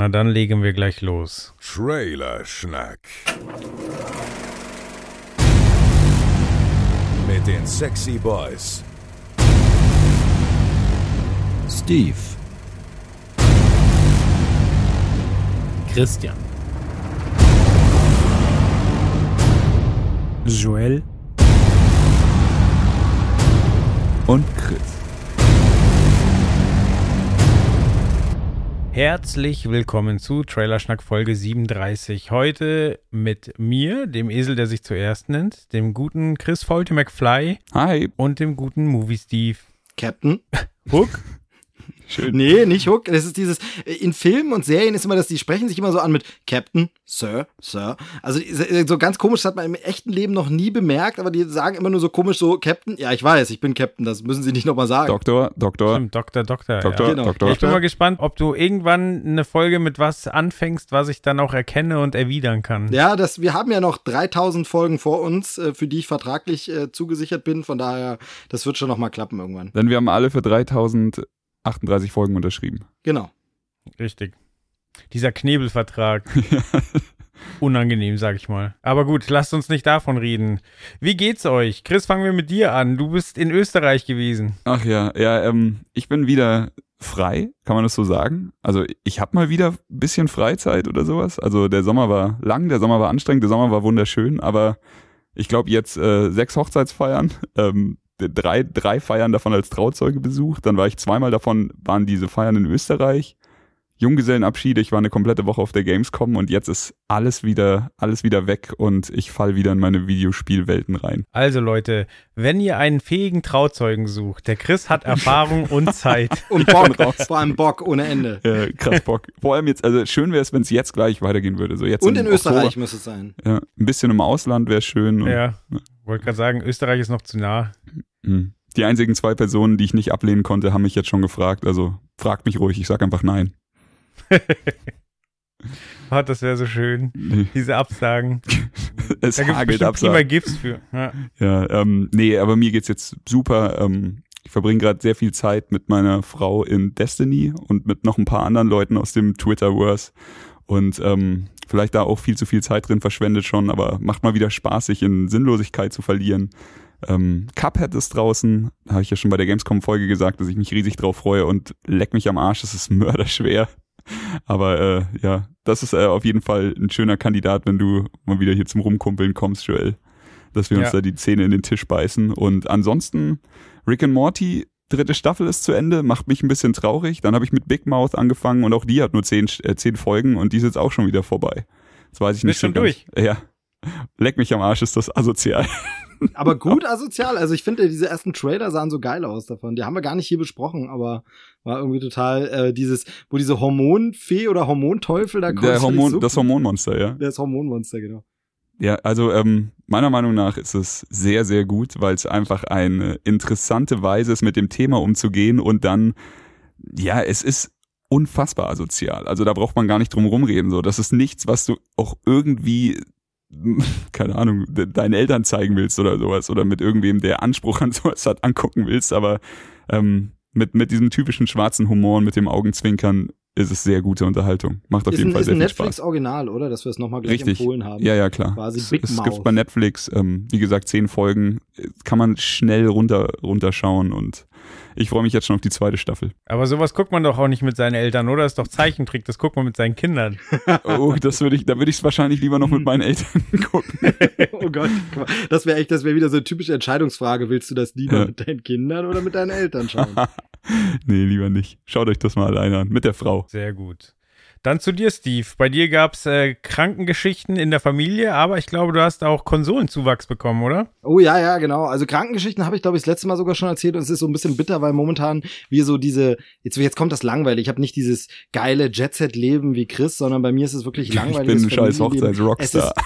Na dann legen wir gleich los. Trailer Schnack. Mit den Sexy Boys. Steve, Christian. Joel, und Chris. Herzlich willkommen zu Trailerschnack Folge 37. Heute mit mir, dem Esel, der sich zuerst nennt, dem guten Chris Faulty McFly Hi. und dem guten Movie Steve. Captain. Hook? Schön. Nee, nicht Hook. Das ist dieses, in Filmen und Serien ist immer das, die sprechen sich immer so an mit Captain, Sir, Sir. Also so ganz komisch, das hat man im echten Leben noch nie bemerkt, aber die sagen immer nur so komisch so, Captain, ja, ich weiß, ich bin Captain, das müssen sie nicht nochmal sagen. Doktor, Doktor, Stimmt, Doktor, Doktor. Doktor, Ja. Genau. Doktor. Ich bin mal gespannt, ob du irgendwann eine Folge mit was anfängst, was ich dann auch erkenne und erwidern kann. Ja, das, wir haben ja noch 3000 Folgen vor uns, äh, für die ich vertraglich äh, zugesichert bin, von daher, das wird schon nochmal klappen irgendwann. Denn wir haben alle für 3038 Folgen unterschrieben. Genau. Richtig. Dieser Knebelvertrag. Unangenehm, sag ich mal. Aber gut, lasst uns nicht davon reden. Wie geht's euch? Chris, fangen wir mit dir an. Du bist in Österreich gewesen. Ach ja, ja, ähm, ich bin wieder frei, kann man das so sagen? Also ich habe mal wieder ein bisschen Freizeit oder sowas. Also der Sommer war lang, der Sommer war anstrengend, der Sommer war wunderschön, aber ich glaube jetzt äh, sechs Hochzeitsfeiern, ähm, drei, drei Feiern davon als Trauzeuge besucht, dann war ich zweimal davon, waren diese Feiern in Österreich. Junggesellenabschiede, ich war eine komplette Woche auf der Gamescom und jetzt ist alles wieder, alles wieder weg und ich fall wieder in meine Videospielwelten rein. Also Leute, wenn ihr einen fähigen Trauzeugen sucht, der Chris hat Erfahrung und Zeit. Und Bock, vor allem Bock ohne Ende. Äh, krass Bock. Vor allem jetzt, also schön wäre es, wenn es jetzt gleich weitergehen würde. So jetzt Und in Österreich muss es sein. Ja, ein bisschen im Ausland wäre schön. Und, Ja, wollte gerade sagen, Österreich ist noch zu nah. mh. Die einzigen zwei Personen, die ich nicht ablehnen konnte, haben mich jetzt schon gefragt. Also fragt mich ruhig, ich sag einfach nein. Oh, das wäre so schön. Diese Absagen. es Da gibt es hagelt Absagen. Gifts für. Ja. Ja, ähm, nee, aber mir geht's jetzt super. Ähm, ich verbringe gerade sehr viel Zeit mit meiner Frau in Destiny und mit noch ein paar anderen Leuten aus dem Twitterverse. Und ähm, vielleicht da auch viel zu viel Zeit drin verschwendet schon, aber macht mal wieder Spaß, sich in Sinnlosigkeit zu verlieren. Ähm, Cuphead ist draußen, habe ich ja schon bei der Gamescom-Folge gesagt, dass ich mich riesig drauf freue und leck mich am Arsch, es ist mörderschwer. Aber äh, ja, das ist äh, auf jeden Fall ein schöner Kandidat, wenn du mal wieder hier zum Rumkumpeln kommst, Joel. Dass wir uns Ja. da die Zähne in den Tisch beißen. Und ansonsten, Rick and Morty, dritte Staffel ist zu Ende, macht mich ein bisschen traurig. Dann habe ich mit Big Mouth angefangen und auch die hat nur zehn, äh, zehn Folgen und die ist jetzt auch schon wieder vorbei. Das weiß ich nicht Bist schon so ganz. Ja. Leck mich am Arsch, ist das asozial. Aber gut asozial. Also ich finde, diese ersten Trailer sahen so geil aus davon. Die haben wir gar nicht hier besprochen, aber war irgendwie total äh, dieses, wo diese Hormonfee oder Hormonteufel da kommt. Der Hormon, so das. Hormonmonster, ja. Das Hormonmonster, genau. Ja, also ähm, meiner Meinung nach ist es sehr, sehr gut, weil es einfach eine interessante Weise ist, mit dem Thema umzugehen und dann, ja, es ist unfassbar asozial. Also da braucht man gar nicht drum rumreden. So, das ist nichts, was du auch irgendwie, keine Ahnung, de deinen Eltern zeigen willst oder sowas oder mit irgendwem, der Anspruch an sowas hat, angucken willst. Aber ähm, mit mit diesem typischen schwarzen Humor und mit dem Augenzwinkern ist es sehr gute Unterhaltung. Macht auf Ist jeden ein, Fall sehr viel Spaß. Netflix-Original, oder? Dass wir es nochmal gleich Richtig. empfohlen haben. Ja, ja, klar. Quasi es, Big es gibt bei Netflix, ähm, wie gesagt, zehn Folgen, äh, kann man schnell runter runterschauen und ich freue mich jetzt schon auf die zweite Staffel. Aber sowas guckt man doch auch nicht mit seinen Eltern, oder? Das ist doch Zeichentrick, das guckt man mit seinen Kindern. Oh, das würde ich, da würde ich es wahrscheinlich lieber noch mit meinen Eltern gucken. oh Gott, guck mal, das wäre echt, das wäre wieder so eine typische Entscheidungsfrage. Willst du das lieber Ja. mit deinen Kindern oder mit deinen Eltern schauen? nee, lieber nicht. Schaut euch das mal alleine an. Mit der Frau. Sehr gut. Dann zu dir, Steve. Bei dir gab's äh, Krankengeschichten in der Familie, aber ich glaube, du hast auch Konsolenzuwachs bekommen, oder? Oh ja, ja, genau. Also Krankengeschichten habe ich, glaube ich, das letzte Mal sogar schon erzählt und es ist so ein bisschen bitter, weil momentan wir so diese, jetzt, jetzt kommt das langweilig. Ich habe nicht dieses geile Jet-Set-Leben wie Chris, sondern bei mir ist es wirklich Ich langweilig. bin ein scheiß Hochzeits-Rockstar.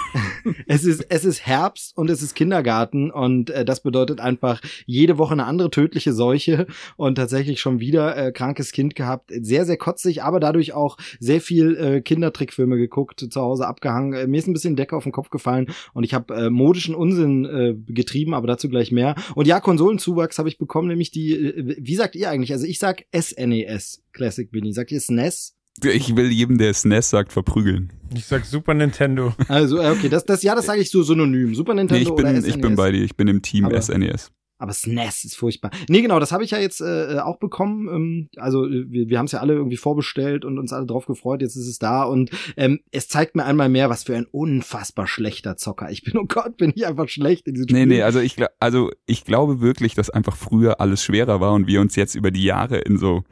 Es ist, es ist Herbst und es ist Kindergarten und äh, das bedeutet einfach jede Woche eine andere tödliche Seuche und tatsächlich schon wieder äh, krankes Kind gehabt. Sehr, sehr kotzig, aber dadurch auch sehr viel äh, Kindertrickfilme geguckt, zu Hause abgehangen. Äh, mir ist ein bisschen Decke auf den Kopf gefallen und ich habe äh, modischen Unsinn äh, getrieben, aber dazu gleich mehr. Und ja, Konsolenzuwachs habe ich bekommen, nämlich die, äh, wie sagt ihr eigentlich? Also ich sag SNES, Classic Mini. Sagt ihr SNES? Ich will jedem, der SNES sagt, verprügeln. Ich sag Super Nintendo. Also, äh, okay, das, das, ja, das sage ich so synonym. Super Nintendo Nee, ich bin, oder SNES. ich bin bei dir. Ich bin im Team Aber- SNES. Aber SNES ist furchtbar. Nee, genau, das habe ich ja jetzt äh, auch bekommen. Ähm, also äh, wir, wir haben es ja alle irgendwie vorbestellt und uns alle drauf gefreut. Jetzt ist es da und ähm, es zeigt mir einmal mehr, was für ein unfassbar schlechter Zocker ich bin. Oh Gott, bin ich einfach schlecht in diesem Nee, Spiel. nee, also ich, also ich glaube wirklich, dass einfach früher alles schwerer war und wir uns jetzt über die Jahre in so,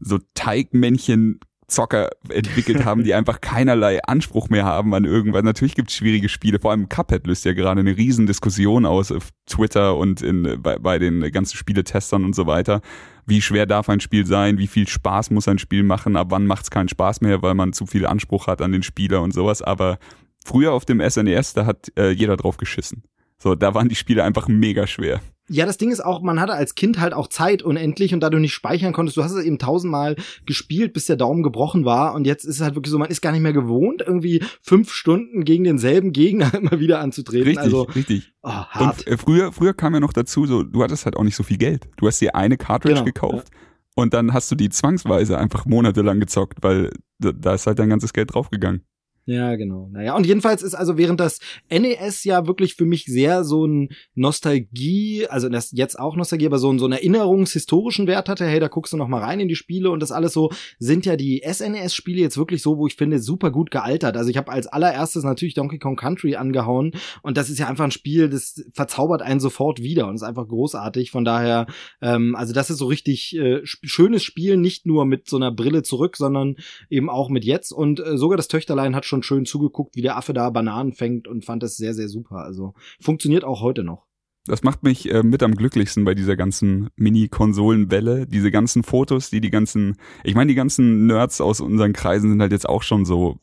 so Teigmännchen Zocker entwickelt haben, die einfach keinerlei Anspruch mehr haben an irgendwas. Natürlich gibt es schwierige Spiele, vor allem Cuphead löst ja gerade eine riesen Diskussion aus auf Twitter und in, bei, bei den ganzen Spieletestern und so weiter. Wie schwer darf ein Spiel sein? Wie viel Spaß muss ein Spiel machen? Ab wann macht es keinen Spaß mehr, weil man zu viel Anspruch hat an den Spieler und sowas. Aber früher auf dem SNES, da hat äh, jeder drauf geschissen. So, da waren die Spiele einfach mega schwer. Ja, das Ding ist auch, man hatte als Kind halt auch Zeit unendlich und da du nicht speichern konntest, du hast es eben tausendmal gespielt, bis der Daumen gebrochen war und jetzt ist es halt wirklich so, man ist gar nicht mehr gewohnt, irgendwie fünf Stunden gegen denselben Gegner immer wieder anzutreten. Richtig, Also, richtig. oh, hart. Und früher, früher kam ja noch dazu, so, du hattest halt auch nicht so viel Geld. Du hast dir eine Cartridge Genau, gekauft und dann hast du die zwangsweise einfach monatelang gezockt, weil da, da ist halt dein ganzes Geld draufgegangen. Ja, genau. Naja, und jedenfalls ist also während das NES ja wirklich für mich sehr so ein Nostalgie, also das jetzt auch Nostalgie, aber so, ein- so einen erinnerungshistorischen Wert hatte, hey, da guckst du noch mal rein in die Spiele und das alles so, sind ja die SNES-Spiele jetzt wirklich so, wo ich finde, super gut gealtert. Also ich habe als allererstes natürlich Donkey Kong Country angehauen und das ist ja einfach ein Spiel, das verzaubert einen sofort wieder und ist einfach großartig. Von daher, ähm, also das ist so richtig äh, schönes Spiel, nicht nur mit so einer Brille zurück, sondern eben auch mit jetzt. Und äh, sogar das Töchterlein hat schon schön zugeguckt, wie der Affe da Bananen fängt und fand das sehr, sehr super. Also funktioniert auch heute noch. Das macht mich äh, mit am glücklichsten bei dieser ganzen Mini-Konsolenwelle. Diese ganzen Fotos, die die ganzen, ich meine, die ganzen Nerds aus unseren Kreisen sind halt jetzt auch schon so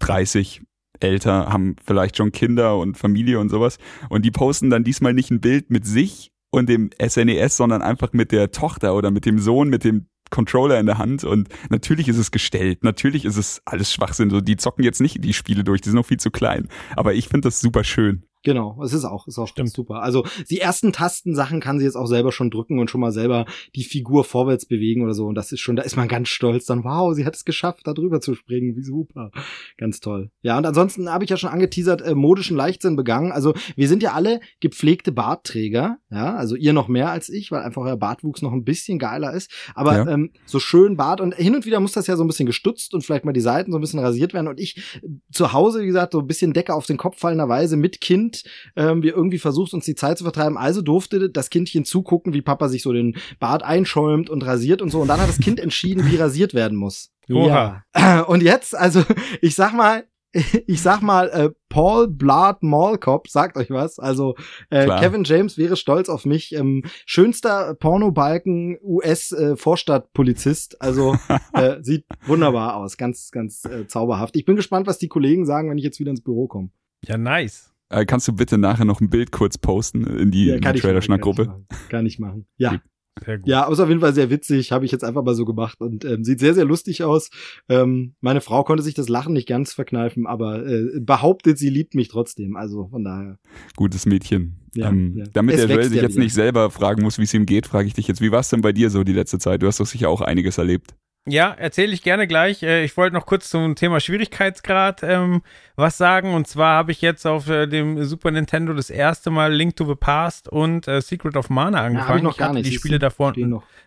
30 älter, haben vielleicht schon Kinder und Familie und sowas. Und die posten dann diesmal nicht ein Bild mit sich und dem SNES, sondern einfach mit der Tochter oder mit dem Sohn, mit dem Controller in der Hand und natürlich ist es gestellt, natürlich ist es alles Schwachsinn, so die zocken jetzt nicht die Spiele durch, die sind noch viel zu klein, aber ich finde das super schön. Genau, es ist auch, ist auch super. Also die ersten Tastensachen kann sie jetzt auch selber schon drücken und schon mal selber die Figur vorwärts bewegen oder so. Und das ist schon, da ist man ganz stolz. Dann, wow, sie hat es geschafft, da drüber zu springen. Wie super. Ganz toll. Ja, und ansonsten habe ich ja schon angeteasert, äh, modischen Leichtsinn begangen. Also wir sind ja alle gepflegte Bartträger. Ja, also ihr noch mehr als ich, weil einfach euer Bartwuchs noch ein bisschen geiler ist. Aber Ja. ähm, so schön Bart und hin und wieder muss das ja so ein bisschen gestutzt und vielleicht mal die Seiten so ein bisschen rasiert werden. Und ich äh, zu Hause, wie gesagt, so ein bisschen Decke auf den Kopf fallenderweise mit Kind, ähm, wir irgendwie versucht, uns die Zeit zu vertreiben. Also durfte das Kindchen zugucken, wie Papa sich so den Bart einschäumt und rasiert und so. Und dann hat das Kind entschieden, wie rasiert werden muss. Oha. Ja. Und jetzt, also ich sag mal, ich sag mal, äh, Paul Blart Mallcop sagt euch was. Also äh, Klar. Kevin James wäre stolz auf mich. Ähm, schönster Pornobalken US äh, Vorstadtpolizist. Also äh, sieht wunderbar aus, ganz ganz äh, zauberhaft. Ich bin gespannt, was die Kollegen sagen, wenn ich jetzt wieder ins Büro komme. Ja, nice. Äh, kannst du bitte nachher noch ein Bild kurz posten in die, in die kann ich Trailer-Schnack-Gruppe? machen, Kann ich machen. Ja. Sehr gut. Ja, aber ist auf jeden Fall sehr witzig, habe ich jetzt einfach mal so gemacht und ähm, sieht sehr, sehr lustig aus. Ähm, meine Frau konnte sich das Lachen nicht ganz verkneifen, aber äh, behauptet, sie liebt mich trotzdem. Also von daher. Gutes Mädchen. Ja, ähm, ja. Damit Es der Joel sich ja jetzt wieder. nicht selber fragen muss, wie es ihm geht, frage ich dich jetzt, wie war es denn bei dir so die letzte Zeit? Du hast doch sicher auch einiges erlebt. Ja, erzähle ich gerne gleich. Äh, Ich wollte noch kurz zum Thema Schwierigkeitsgrad ähm, was sagen. Und zwar habe ich jetzt auf äh, dem Super Nintendo das erste Mal Link to the Past und äh, Secret of Mana Ja, hab angefangen. ich noch gar hatte nicht. die Spiele davor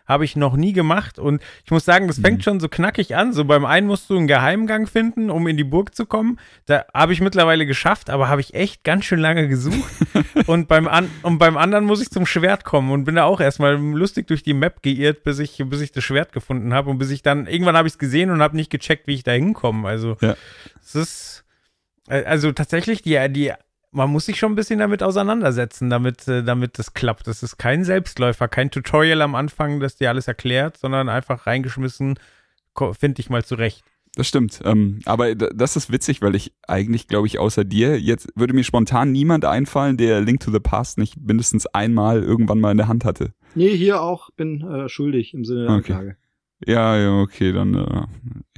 habe ich noch nie gemacht. Und ich muss sagen, das fängt Mhm. schon so knackig an. So beim einen musst du einen Geheimgang finden, um in die Burg zu kommen. Da habe ich mittlerweile geschafft, aber habe ich echt ganz schön lange gesucht. und, beim an und beim anderen muss ich zum Schwert kommen und bin da auch erstmal lustig durch die Map geirrt, bis ich, bis ich das Schwert gefunden habe. Und bis ich dann, irgendwann habe ich es gesehen und habe nicht gecheckt, wie ich da hinkomme. Also, Ja. es ist, äh, also tatsächlich, die, die, man muss sich schon ein bisschen damit auseinandersetzen, damit, äh, damit das klappt. Das ist kein Selbstläufer, kein Tutorial am Anfang, das dir alles erklärt, sondern einfach reingeschmissen, finde ich mal zurecht. Das stimmt. Ähm, aber das ist witzig, weil ich eigentlich, glaube ich, außer dir, jetzt würde mir spontan niemand einfallen, der Link to the Past nicht mindestens einmal irgendwann mal in der Hand hatte. Nee, hier auch, bin äh, schuldig im Sinne der Okay. Anklage. Ja, ja, okay, dann äh,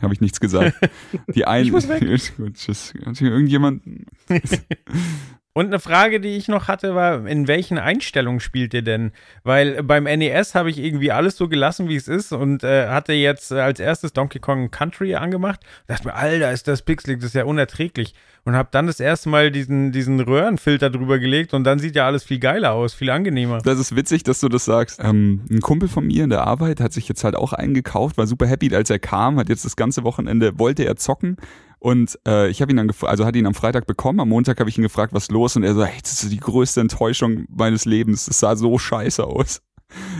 habe ich nichts gesagt. Die einen. Ich muss weg. Gut, tschüss. Hat hier irgendjemand. Und eine Frage, die ich noch hatte, war, in welchen Einstellungen spielt ihr denn? Weil beim NES habe ich irgendwie alles so gelassen, wie es ist und äh, hatte jetzt als erstes Donkey Kong Country angemacht. Dachte mir, Alter, ist das pixelig, das ist ja unerträglich. Und habe dann das erste Mal diesen, diesen Röhrenfilter drüber gelegt und dann sieht ja alles viel geiler aus, viel angenehmer. Das ist witzig, dass du das sagst. Ähm, ein Kumpel von mir in der Arbeit hat sich jetzt halt auch einen gekauft, war super happy, als er kam, hat jetzt das ganze Wochenende, wollte er zocken und äh, ich habe ihn dann gefragt, also hatte ihn am Freitag bekommen, am Montag habe ich ihn gefragt, was los und er so, hey, das ist die größte Enttäuschung meines Lebens. Das sah so scheiße aus.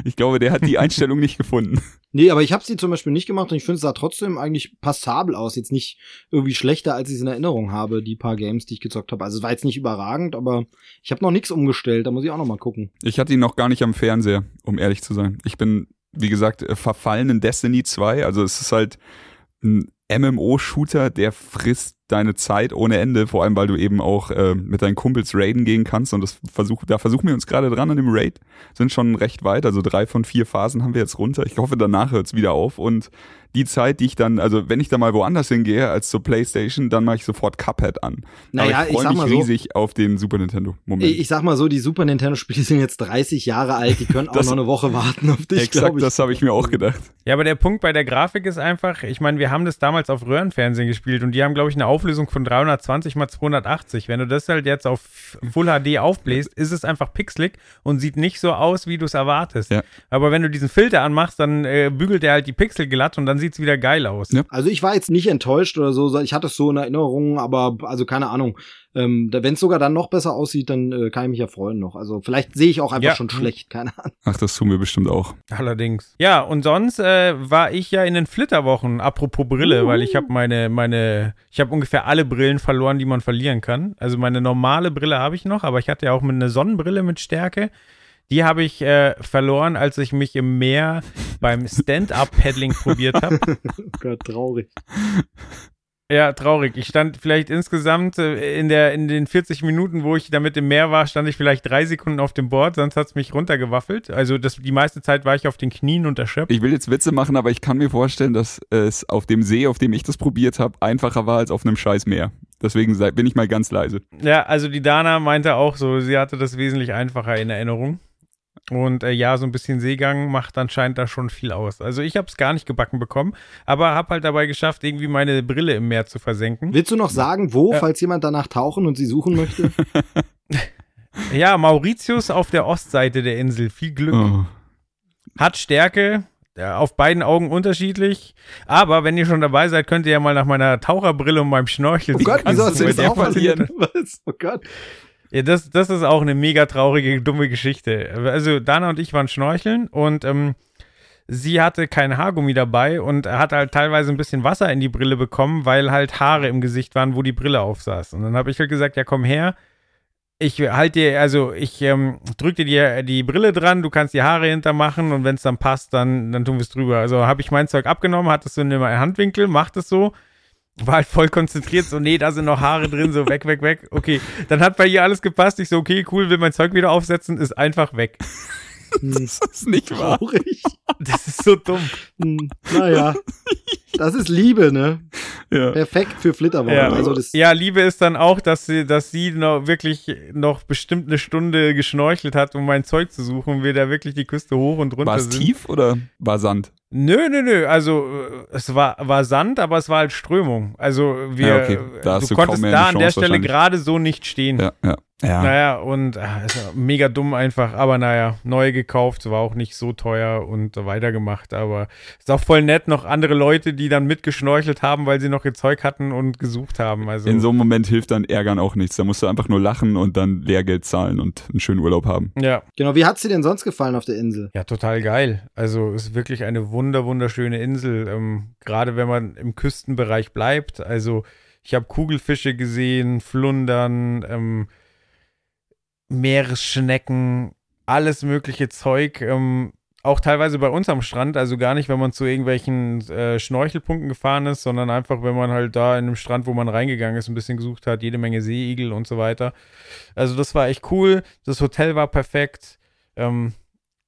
Ich glaube, der hat die Einstellung nicht gefunden. Nee, aber ich habe sie zum Beispiel nicht gemacht und ich finde es sah trotzdem eigentlich passabel aus. Jetzt nicht irgendwie schlechter, als ich es in Erinnerung habe, die paar Games, die ich gezockt habe. Also es war jetzt nicht überragend, aber ich habe noch nichts umgestellt. Da muss ich auch noch mal gucken. Ich hatte ihn noch gar nicht am Fernseher, um ehrlich zu sein. Ich bin, wie gesagt, äh, verfallen in Destiny 2. Also es ist halt ein MMO-Shooter, der frisst deine Zeit ohne Ende, vor allem weil du eben auch äh, mit deinen Kumpels raiden gehen kannst. Und das versuch, da versuchen wir uns gerade dran an dem Raid, sind schon recht weit, also drei von vier Phasen haben wir jetzt runter. Ich hoffe, danach hört's wieder auf. Und die Zeit, die ich dann, also wenn ich da mal woanders hingehe als zur Playstation, dann mache ich sofort Cuphead an. Naja, Aber ich freue sag mich mal so- riesig auf den Super Nintendo. Moment. Ich, ich sag mal so, die Super Nintendo-Spiele sind jetzt 30 Jahre alt, die können auch Das- noch eine Woche warten auf dich, Exakt, glaube ich. das habe ich mir auch gedacht. Ja, aber der Punkt bei der Grafik ist einfach, ich meine, wir haben das damals auf Röhrenfernsehen gespielt und die haben, glaube ich, eine Auflösung von 320 mal 280. Wenn du das halt jetzt auf Full HD aufbläst, ist es einfach pixelig und sieht nicht so aus, wie du es erwartest. Ja. Aber wenn du diesen Filter anmachst, dann äh, bügelt er halt die Pixel glatt und dann sieht's wieder geil aus. Ja. Also ich war jetzt nicht enttäuscht oder so, ich hatte es so in Erinnerung, aber also keine Ahnung. Ähm, Wenn es sogar dann noch besser aussieht, dann äh, kann ich mich ja freuen noch. Also vielleicht sehe ich auch einfach Ja. schon schlecht, keine Ahnung. Ach, das tun wir bestimmt auch. Allerdings. Ja, und sonst äh, war ich ja in den Flitterwochen, apropos Brille, weil ich habe meine, meine, ich habe ungefähr alle Brillen verloren, die man verlieren kann. Also meine normale Brille habe ich noch, aber ich hatte ja auch mit eine Sonnenbrille mit Stärke. Die habe ich äh, verloren, als ich mich im Meer beim Stand-Up-Paddling probiert habe. Oh Gott, traurig. Ja, traurig. Ich stand vielleicht insgesamt äh, in, der, in den 40 Minuten, wo ich damit im Meer war, stand ich vielleicht drei Sekunden auf dem Board, sonst hat's mich runtergewaffelt. Also das, die meiste Zeit war ich auf den Knien und erschöpft. Ich will jetzt Witze machen, aber ich kann mir vorstellen, dass es auf dem See, auf dem ich das probiert habe, einfacher war als auf einem scheiß Meer. Deswegen bin ich mal ganz leise. Ja, also die Dana meinte auch so, sie hatte das wesentlich einfacher in Erinnerung. Und äh, ja, so ein bisschen Seegang macht anscheinend da schon viel aus. Also ich habe es gar nicht gebacken bekommen, aber habe halt dabei geschafft, irgendwie meine Brille im Meer zu versenken. Willst du noch sagen, wo, Ja. falls jemand danach tauchen und sie suchen möchte? Ja, Mauritius auf der Ostseite der Insel. Viel Glück. Oh. Hat Stärke, auf beiden Augen unterschiedlich. Aber wenn ihr schon dabei seid, könnt ihr ja mal nach meiner Taucherbrille und meinem Schnorchel Oh Gott, wieso hast du das auch verlieren? Was? Oh Gott. Ja, das, das ist auch eine mega traurige, dumme Geschichte. Also Dana und ich waren schnorcheln und ähm, sie hatte kein Haargummi dabei und hat halt teilweise ein bisschen Wasser in die Brille bekommen, weil halt Haare im Gesicht waren, wo die Brille aufsaß. Und dann habe ich halt gesagt, ja komm her, ich halte dir, also ich ähm, drück dir die, die Brille dran, du kannst die Haare hintermachen und wenn es dann passt, dann, dann tun wir es drüber. Also habe ich mein Zeug abgenommen, hatte es so in meinem Handwinkel, macht es so, war halt voll konzentriert, so, nee, da sind noch Haare drin, so weg, weg, weg. Okay, dann hat bei ihr alles gepasst. Ich so, okay, cool, will mein Zeug wieder aufsetzen, ist einfach weg. Das ist nicht wahr. Traurig. Das ist so dumm. Hm, naja. Das ist Liebe, ne? Ja. Perfekt für Flitterwochen. Ja, Also das, ja, Liebe ist dann auch, dass sie, dass sie noch wirklich noch bestimmt eine Stunde geschnorchelt hat, um mein Zeug zu suchen, und wir da wirklich die Küste hoch und runter War es tief oder war Sand? Nö, nö, nö. Also äh, es war, war Sand, aber es war halt Strömung. Also wir, Ja, okay. Da hast du du konntest da an der Stelle gerade so nicht stehen. Ja, ja. Ja. Naja, und ist ja mega dumm einfach, aber naja, neu gekauft, war auch nicht so teuer und weitergemacht, aber ist auch voll nett, noch andere Leute, die dann mitgeschnorchelt haben, weil sie noch ihr Zeug hatten und gesucht haben. Also In so einem Moment hilft dann Ärgern auch nichts. Da musst du einfach nur lachen und dann Lehrgeld zahlen und einen schönen Urlaub haben. ja, genau, wie hat's dir denn sonst gefallen auf der Insel? ja, total geil. Also ist wirklich eine wunder wunderschöne Insel, ähm, gerade wenn man im Küstenbereich bleibt. Also ich habe Kugelfische gesehen, Flundern, ähm, Meeresschnecken, alles mögliche Zeug. Ähm, auch teilweise bei uns am Strand, also gar nicht, wenn man zu irgendwelchen äh, Schnorchelpunkten gefahren ist, sondern einfach, wenn man halt da in einem Strand, wo man reingegangen ist, ein bisschen gesucht hat, jede Menge Seeigel und so weiter. Also das war echt cool. Das Hotel war perfekt. Ähm,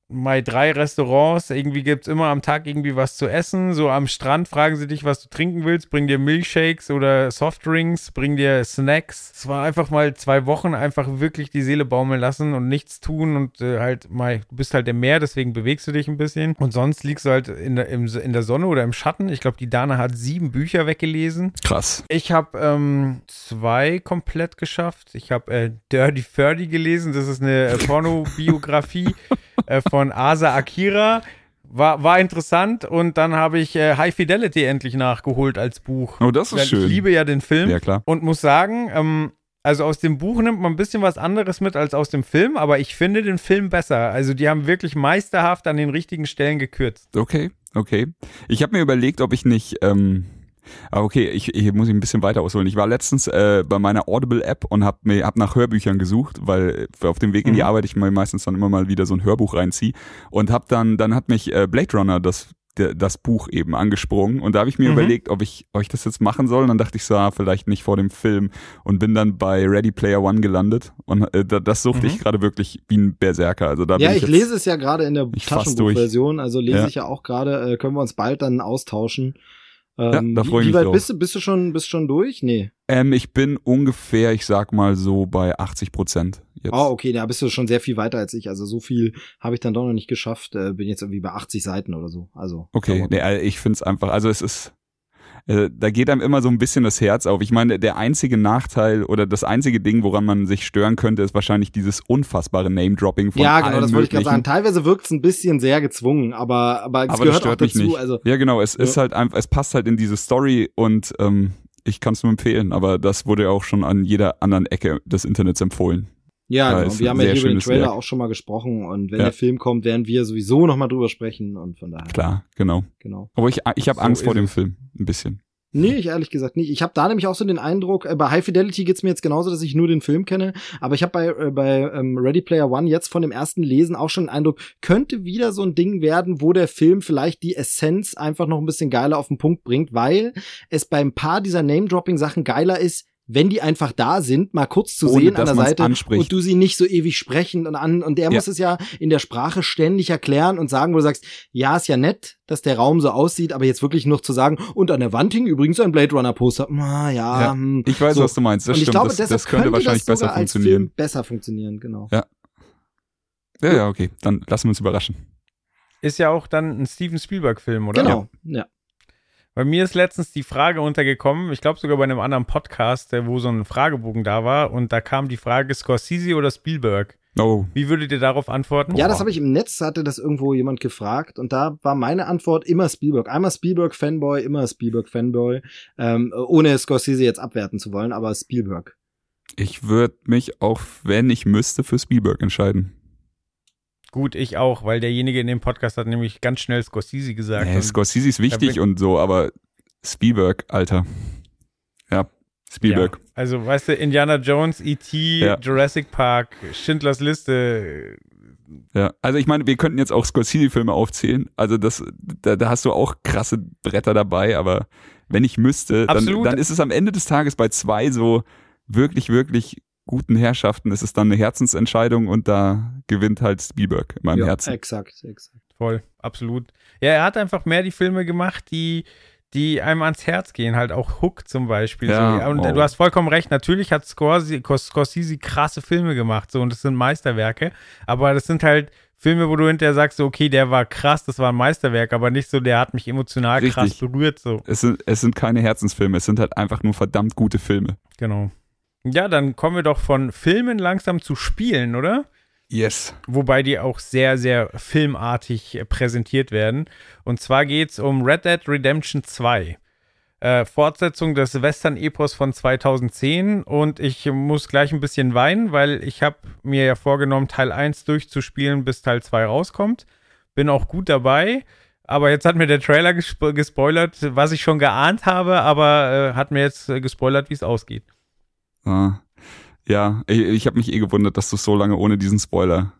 mal drei Restaurants, irgendwie gibt's immer am Tag irgendwie was zu essen. So am Strand fragen sie dich, was du trinken willst, bring dir Milchshakes oder Softdrinks, bring dir Snacks. Es war einfach mal zwei Wochen einfach wirklich die Seele baumeln lassen und nichts tun und äh, halt mal, du bist halt im Meer, deswegen bewegst du dich ein bisschen. Und sonst liegst du halt in der, im, in der Sonne oder im Schatten. Ich glaube, die Dana hat sieben Bücher weggelesen. Krass. Ich habe ähm, zwei komplett geschafft. Ich habe äh, Dirty Thirty gelesen. Das ist eine äh, Pornobiografie äh, von Asa Akira. War, war interessant und dann habe ich äh, High Fidelity endlich nachgeholt als Buch. Oh, das ist Weil schön. Ich liebe ja den Film Ja, klar. und muss sagen, ähm, also aus dem Buch nimmt man ein bisschen was anderes mit als aus dem Film, aber ich finde den Film besser. Also die haben wirklich meisterhaft an den richtigen Stellen gekürzt. Okay, okay. Ich habe mir überlegt, ob ich nicht. Ähm, okay, ich, ich muss ich ein bisschen weiter ausholen. Ich war letztens äh, bei meiner Audible-App und habe mir hab nach Hörbüchern gesucht, weil auf dem Weg in die Mhm. Arbeit ich mir meistens dann immer mal wieder so ein Hörbuch reinziehe und habe dann dann hat mich äh, Blade Runner das das Buch eben angesprungen und da habe ich mir Mhm. überlegt, ob ich euch das jetzt machen soll. Und dann dachte ich so, ah, vielleicht nicht vor dem Film und bin dann bei Ready Player One gelandet und äh, da- das suchte Mhm. ich gerade wirklich wie ein Berserker. Also da Ja, bin ich ich, jetzt, lese es ja gerade in der Taschenbuchversion, also lese Ja. ich ja auch gerade, äh, können wir uns bald dann austauschen. Ähm, da freu ich wie, wie mich weit drauf. bist du? Bist du schon, bist du schon durch? Nee. Ähm, ich bin ungefähr, ich sag mal so bei 80 Prozent jetzt. Oh, okay, da bist du schon sehr viel weiter als ich. Also so viel habe ich dann doch noch nicht geschafft. Äh, bin jetzt irgendwie bei 80 Seiten oder so. Also Okay, nee, also ich find's einfach, also es ist, äh, da geht einem immer so ein bisschen das Herz auf. Ich meine, der einzige Nachteil oder das einzige Ding, woran man sich stören könnte, ist wahrscheinlich dieses unfassbare Name-Dropping von ja, genau, das wollte ich gerade sagen. möglichen. Teilweise wirkt es ein bisschen sehr gezwungen, aber, aber es Aber das gehört auch dazu. nicht. Also ja, genau, es Ja. ist halt einfach, es passt halt in diese Story und ähm, ich kann es nur empfehlen, aber das wurde ja auch schon an jeder anderen Ecke des Internets empfohlen. Ja, Ja, genau. wir ein haben ja hier über den Trailer Werk. auch schon mal gesprochen und wenn Ja. der Film kommt, werden wir sowieso noch mal drüber sprechen und von daher. Klar, genau. Genau. Aber ich, ich habe So Angst vor dem. Film, ein bisschen. Nee, ich ehrlich gesagt nicht. Ich habe da nämlich auch so den Eindruck, äh, bei High Fidelity geht's mir jetzt genauso, dass ich nur den Film kenne, aber ich habe bei, äh, bei ähm, Ready Player One jetzt von dem ersten Lesen auch schon den Eindruck, könnte wieder so ein Ding werden, wo der Film vielleicht die Essenz einfach noch ein bisschen geiler auf den Punkt bringt, weil es beim paar dieser Name-Dropping-Sachen geiler ist, wenn die einfach da sind, mal kurz zu Ohne, sehen an der Seite anspricht. und du sie nicht so ewig sprechen und an und der Ja. muss es ja in der Sprache ständig erklären und sagen, wo du sagst, ja, ist ja nett, dass der Raum so aussieht, aber jetzt wirklich noch zu sagen und an der Wand hing übrigens ein Blade Runner Poster. Ah, ja, Ja, hm, Ich weiß, so. was du meinst. Das und ich stimmt. glaube, das, das könnte wahrscheinlich das besser funktionieren. Film besser funktionieren, genau. Ja. Ja, ja, okay. Dann lassen wir uns überraschen. Ist ja auch dann ein Steven Spielberg-Film, oder? Genau, ja. Bei mir ist letztens die Frage untergekommen, ich glaube sogar bei einem anderen Podcast, äh, wo so ein Fragebogen da war, und da kam die Frage Scorsese oder Spielberg. Oh, Wie würdet ihr darauf antworten? Ja, das habe ich im Netz, hatte das irgendwo jemand gefragt und da war meine Antwort immer Spielberg. Einmal Spielberg-Fanboy, immer Spielberg-Fanboy, ähm, ohne Scorsese jetzt abwerten zu wollen, aber Spielberg. ich würde mich auch, wenn ich müsste, für Spielberg entscheiden. Gut, ich auch, weil derjenige in dem Podcast hat nämlich ganz schnell Scorsese gesagt. Nee, Scorsese ist wichtig und so, aber Spielberg, Alter. Ja, Spielberg. Ja, also, weißt du, Indiana Jones, E.T., Ja. Jurassic Park, Schindlers Liste. Ja. Also ich meine, wir könnten jetzt auch Scorsese-Filme aufzählen. Also das, da, da hast du auch krasse Bretter dabei, aber wenn ich müsste, dann, Absolut. dann ist es am Ende des Tages bei zwei so wirklich, wirklich guten Herrschaften, ist es dann eine Herzensentscheidung und da gewinnt halt Spielberg in meinem ja, Herzen. exakt, exakt. Voll, absolut. Ja, er hat einfach mehr die Filme gemacht, die, die einem ans Herz gehen, halt auch Hook zum Beispiel. Ja, so. Und oh. du hast vollkommen recht, natürlich hat Scorsese, Scorsese krasse Filme gemacht, so, und das sind Meisterwerke, aber das sind halt Filme, wo du hinterher sagst, so, okay, der war krass, das war ein Meisterwerk, aber nicht so, der hat mich emotional krass Richtig. berührt, so. Es sind, es sind keine Herzensfilme, es sind halt einfach nur verdammt gute Filme. Genau. Ja, dann kommen wir doch von Filmen langsam zu Spielen, oder? Yes. Wobei die auch sehr, sehr filmartig äh, präsentiert werden. Und zwar geht's um Red Dead Redemption 2. Äh, Fortsetzung des Western-Epos von 2010 und ich muss gleich ein bisschen weinen, weil ich habe mir ja vorgenommen, Teil 1 durchzuspielen, bis Teil 2 rauskommt. Bin auch gut dabei, aber jetzt hat mir der Trailer gespo gespoilert, was ich schon geahnt habe, aber äh, hat mir jetzt äh, gespoilert, wie es ausgeht. Ah. Ja, ich, ich habe mich eh gewundert, dass du so lange ohne diesen Spoiler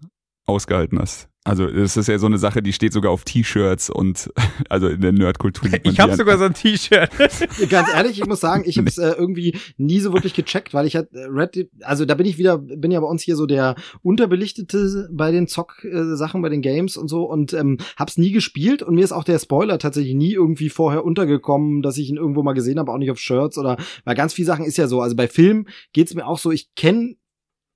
ausgehalten hast. Also das ist ja so eine Sache, die steht sogar auf T-Shirts und also in der Nerdkultur. Ich habe sogar so ein T-Shirt. Ganz ehrlich, ich muss sagen, ich habe es äh, irgendwie nie so wirklich gecheckt, weil ich halt äh, Reddit, also da bin ich wieder, bin ja bei uns hier so der unterbelichtete bei den Zock-Sachen, bei den Games und so und ähm, hab's nie gespielt und mir ist auch der Spoiler tatsächlich nie irgendwie vorher untergekommen, dass ich ihn irgendwo mal gesehen habe, auch nicht auf Shirts oder weil ganz viele Sachen ist ja so, also bei Filmen geht's mir auch so, ich kenne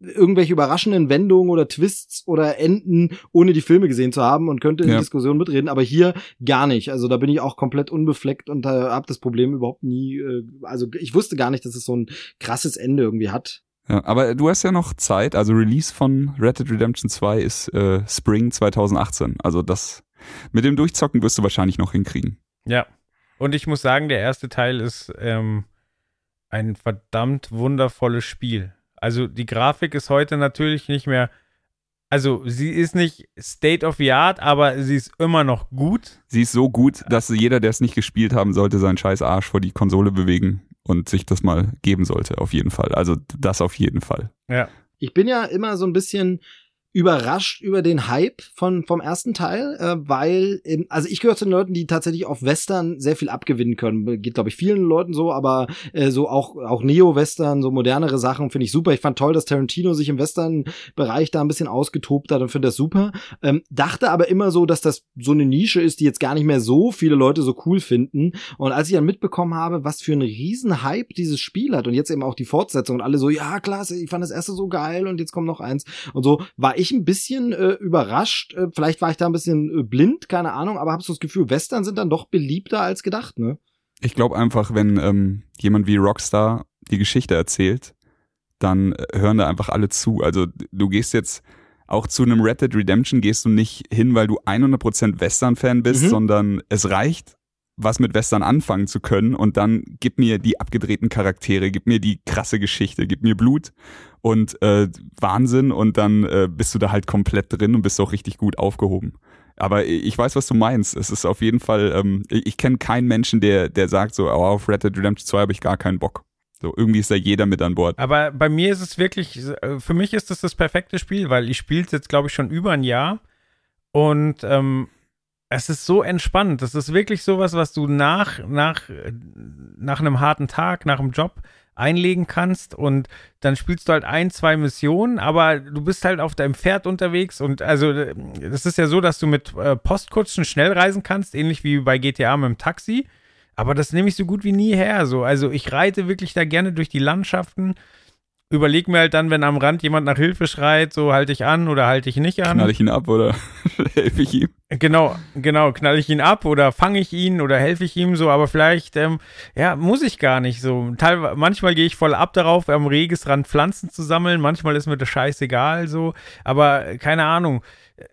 irgendwelche überraschenden Wendungen oder Twists oder Enden, ohne die Filme gesehen zu haben und könnte in Ja. der Diskussion mitreden, aber hier gar nicht. Also da bin ich auch komplett unbefleckt und äh, habe das Problem überhaupt nie, äh, also ich wusste gar nicht, dass es so ein krasses Ende irgendwie hat. Ja, aber du hast ja noch Zeit. Also Release von Red Dead Redemption 2 ist äh, Spring 2018. Also das mit dem Durchzocken wirst du wahrscheinlich noch hinkriegen. Ja. Und ich muss sagen, der erste Teil ist ähm, ein verdammt wundervolles Spiel. Also die Grafik ist heute natürlich nicht mehr, also sie ist nicht State of the Art, aber sie ist immer noch gut. Sie ist so gut, dass jeder, der es nicht gespielt haben sollte, seinen scheiß Arsch vor die Konsole bewegen und sich das mal geben sollte, auf jeden Fall. Also das auf jeden Fall. Ja. Ich bin ja immer so ein bisschen überrascht über den Hype von vom ersten Teil, äh, weil ähm, also ich gehöre zu den Leuten, die tatsächlich auf Western sehr viel abgewinnen können. Geht glaube ich vielen Leuten so, aber äh, so auch auch Neo-Western, so modernere Sachen finde ich super. Ich fand toll, dass Tarantino sich im Western-Bereich da ein bisschen ausgetobt hat und finde das super. Ähm, dachte aber immer so, dass das so eine Nische ist, die jetzt gar nicht mehr so viele Leute so cool finden. Und als ich dann mitbekommen habe, was für einen riesen Hype dieses Spiel hat und jetzt eben auch die Fortsetzung und alle so, ja klasse, ich fand das erste so geil und jetzt kommt noch eins und so, war ich ein bisschen äh, überrascht. Äh, vielleicht war ich da ein bisschen äh, blind, keine Ahnung, aber habe so das Gefühl, Western sind dann doch beliebter als gedacht, ne? Ich glaube einfach, wenn ähm, jemand wie Rockstar die Geschichte erzählt, dann äh, hören da einfach alle zu. Also du gehst jetzt auch zu einem Red Dead Redemption gehst du nicht hin, weil du 100% Western-Fan bist, Mhm. sondern es reicht, was mit Western anfangen zu können und dann gib mir die abgedrehten Charaktere, gib mir die krasse Geschichte, gib mir Blut und äh, Wahnsinn und dann äh, bist du da halt komplett drin und bist auch richtig gut aufgehoben. Aber ich weiß, was du meinst. Es ist auf jeden Fall, ähm, ich, kenne keinen Menschen, der, der sagt so, oh, auf Red Dead Redemption 2 habe ich gar keinen Bock. So, irgendwie ist da jeder mit an Bord. Aber bei mir ist es wirklich, äh, für mich ist das das perfekte Spiel, weil ich spiele es jetzt, glaube ich, schon über ein Jahr und ähm, es ist so entspannt. Das ist wirklich sowas, was du nach, nach, äh, nach einem harten Tag, nach einem Job einlegen kannst und dann spielst du halt ein, zwei Missionen, aber du bist halt auf deinem Pferd unterwegs und also das ist ja so, dass du mit äh, Postkutschen schnell reisen kannst, ähnlich wie bei GTA mit dem Taxi. Aber das nehme ich so gut wie nie her. So. Also ich reite wirklich da gerne durch die Landschaften. Überleg mir halt dann, wenn am Rand jemand nach Hilfe schreit, so halte ich an oder halte ich nicht an. Knall ich ihn ab oder helfe ich ihm? Genau, genau, knall ich ihn ab oder fange ich ihn oder helfe ich ihm so, aber vielleicht, ähm, ja, muss ich gar nicht so. Teilweise, manchmal gehe ich voll ab darauf, am Regesrand Pflanzen zu sammeln, manchmal ist mir das scheißegal so, aber keine Ahnung.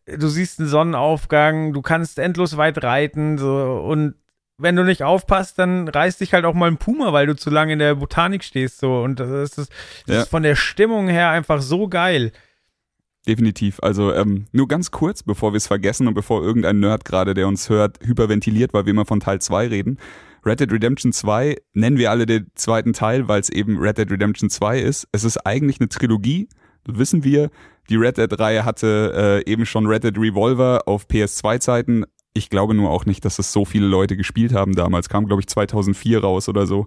Du siehst einen Sonnenaufgang, du kannst endlos weit reiten so und wenn du nicht aufpasst, dann reißt dich halt auch mal ein Puma, weil du zu lange in der Botanik stehst so und das ist, das Ja. ist von der Stimmung her einfach so geil. Definitiv. Also ähm, nur ganz kurz, bevor wir es vergessen und bevor irgendein Nerd gerade, der uns hört, hyperventiliert, weil wir immer von Teil 2 reden. Red Dead Redemption 2 nennen wir alle den zweiten Teil, weil es eben Red Dead Redemption 2 ist. Es ist eigentlich eine Trilogie, wissen wir. Die Red Dead-Reihe hatte äh, eben schon Red Dead Revolver auf PS2-Zeiten. Ich glaube nur auch nicht, dass es so viele Leute gespielt haben damals. Kam, glaube ich, 2004 raus oder so.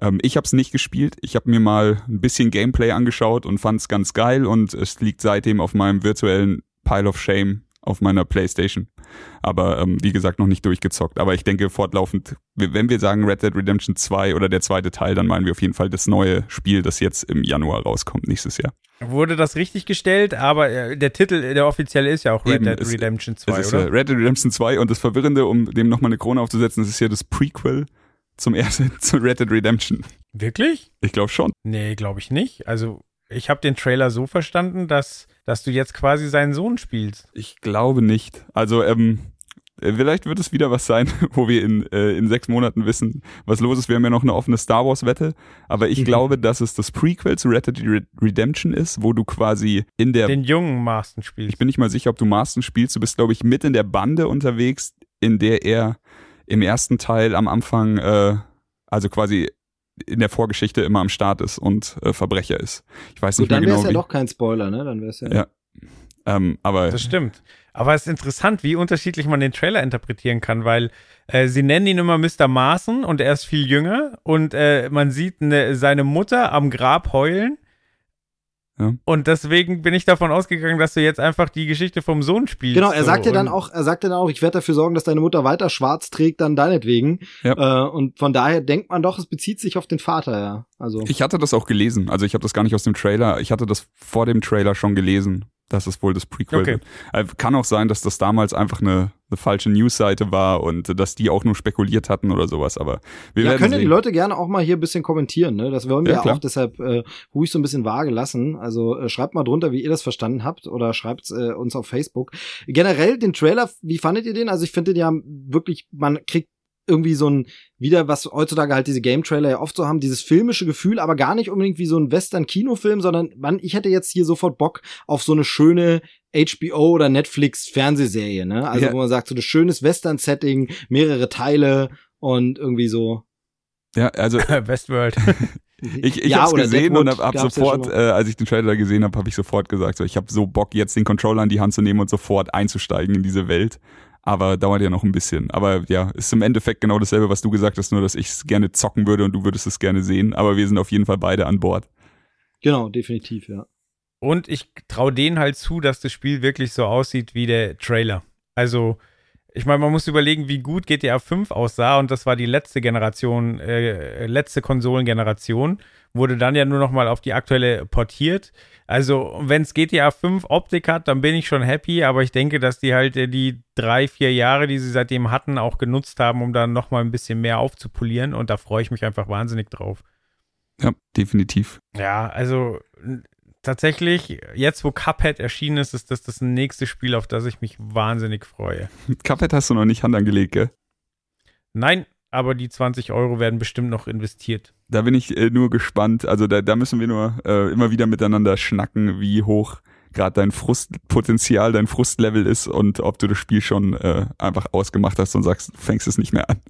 Ähm, ich habe es nicht gespielt. Ich habe mir mal ein bisschen Gameplay angeschaut und fand es ganz geil und es liegt seitdem auf meinem virtuellen Pile of Shame auf meiner Playstation. Aber ähm, wie gesagt, noch nicht durchgezockt. Aber ich denke fortlaufend, wenn wir sagen Red Dead Redemption 2 oder der zweite Teil, dann meinen wir auf jeden Fall das neue Spiel, das jetzt im Januar rauskommt, nächstes Jahr. Wurde das richtig gestellt, aber äh, der Titel, der offizielle ist ja auch Red Eben, Dead Redemption Es 2, ist oder? äh, Red Dead Redemption 2 und das Verwirrende, um dem nochmal eine Krone aufzusetzen, das ist ja das Prequel zum ersten, zu Red Dead Redemption. Wirklich? Ich glaube schon. Nee, glaube ich nicht. Also, ich habe den Trailer so verstanden, dass, dass du jetzt quasi seinen Sohn spielst. Ich glaube nicht. Also, ähm, äh, vielleicht wird es wieder was sein, wo wir in, äh, in sechs Monaten wissen, was los ist. Wir haben ja noch eine offene Star Wars-Wette. Aber ich Mhm. glaube, dass es das Prequel zu Red Dead Red- Redemption ist, wo du quasi in der. Den jungen Marston spielst. ich bin nicht mal sicher, ob du Marston spielst. Du bist, glaube ich, mit in der Bande unterwegs, in der er im ersten Teil am Anfang, äh, also quasi in der Vorgeschichte immer am Start ist und äh, Verbrecher ist. Ich weiß Gut, nicht mehr dann wäre genau es ja doch kein Spoiler, ne? Dann wäre es ja. Ja. Ähm, aber Das stimmt. Aber es ist interessant, wie unterschiedlich man den Trailer interpretieren kann, weil äh, sie nennen ihn immer Mr. Marson und er ist viel jünger und äh, man sieht ne, seine Mutter am Grab heulen. Ja. Und deswegen bin ich davon ausgegangen, dass du jetzt einfach die Geschichte vom Sohn spielst. Genau, er so, sagt ja dann auch, er sagt ja dann auch, ich werde dafür sorgen, dass deine Mutter weiter schwarz trägt, dann deinetwegen. Ja. Äh, und von daher denkt man doch, es bezieht sich auf den Vater, ja. Also. ich hatte das auch gelesen. Also ich habe das gar nicht aus dem Trailer. Ich hatte das vor dem Trailer schon gelesen, dass es wohl das Prequel Okay. wird. Äh, Kann auch sein, dass das damals einfach eine, eine falsche Newsseite war und dass die auch nur spekuliert hatten oder sowas. Aber wir ja, werden können ja die sehen. Leute gerne auch mal hier ein bisschen kommentieren, ne? Das wollen wir Ja, auch deshalb äh, ruhig so ein bisschen vage lassen. Also äh, schreibt mal drunter, wie ihr das verstanden habt oder schreibt äh, uns auf Facebook. Generell den Trailer, wie fandet ihr den? Also ich finde den ja wirklich, man kriegt irgendwie so ein, wieder was heutzutage halt diese Game-Trailer ja oft so haben, dieses filmische Gefühl, aber gar nicht unbedingt wie so ein Western-Kinofilm, sondern man, ich hätte jetzt hier sofort Bock auf so eine schöne HBO oder Netflix Fernsehserie, ne? Also Ja. wo man sagt, so ein schönes Western-Setting, mehrere Teile und irgendwie so. Ja, also Westworld. Ich, ich Ja, hab's gesehen Deadwood und hab, hab ja sofort, schon äh, als ich den Trailer gesehen habe, habe ich sofort gesagt, so, ich habe so Bock, jetzt den Controller in die Hand zu nehmen und sofort einzusteigen in diese Welt. Aber dauert ja noch ein bisschen. Aber ja, ist im Endeffekt genau dasselbe, was du gesagt hast, nur dass ich es gerne zocken würde und du würdest es gerne sehen. Aber wir sind auf jeden Fall beide an Bord. Genau, definitiv, ja. Und ich traue denen halt zu, dass das Spiel wirklich so aussieht wie der Trailer. Also, ich meine, man muss überlegen, wie gut GTA 5 aussah und das war die letzte Generation, äh, letzte Konsolengeneration, wurde dann ja nur noch mal auf die aktuelle portiert. Also, wenn es GTA 5 Optik hat, dann bin ich schon happy, aber ich denke, dass die halt äh, die drei, vier Jahre, die sie seitdem hatten, auch genutzt haben, um dann noch mal ein bisschen mehr aufzupolieren und da freue ich mich einfach wahnsinnig drauf. Ja, definitiv. Ja, also tatsächlich, jetzt wo Cuphead erschienen ist, ist das das nächste Spiel, auf das ich mich wahnsinnig freue. Mit Cuphead hast du noch nicht Hand angelegt, gell? Nein, aber die 20 Euro werden bestimmt noch investiert. Da bin ich äh, nur gespannt. Also da, da müssen wir nur äh, immer wieder miteinander schnacken, wie hoch gerade dein Frustpotenzial, dein Frustlevel ist und ob du das Spiel schon äh, einfach ausgemacht hast und sagst, du fängst es nicht mehr an.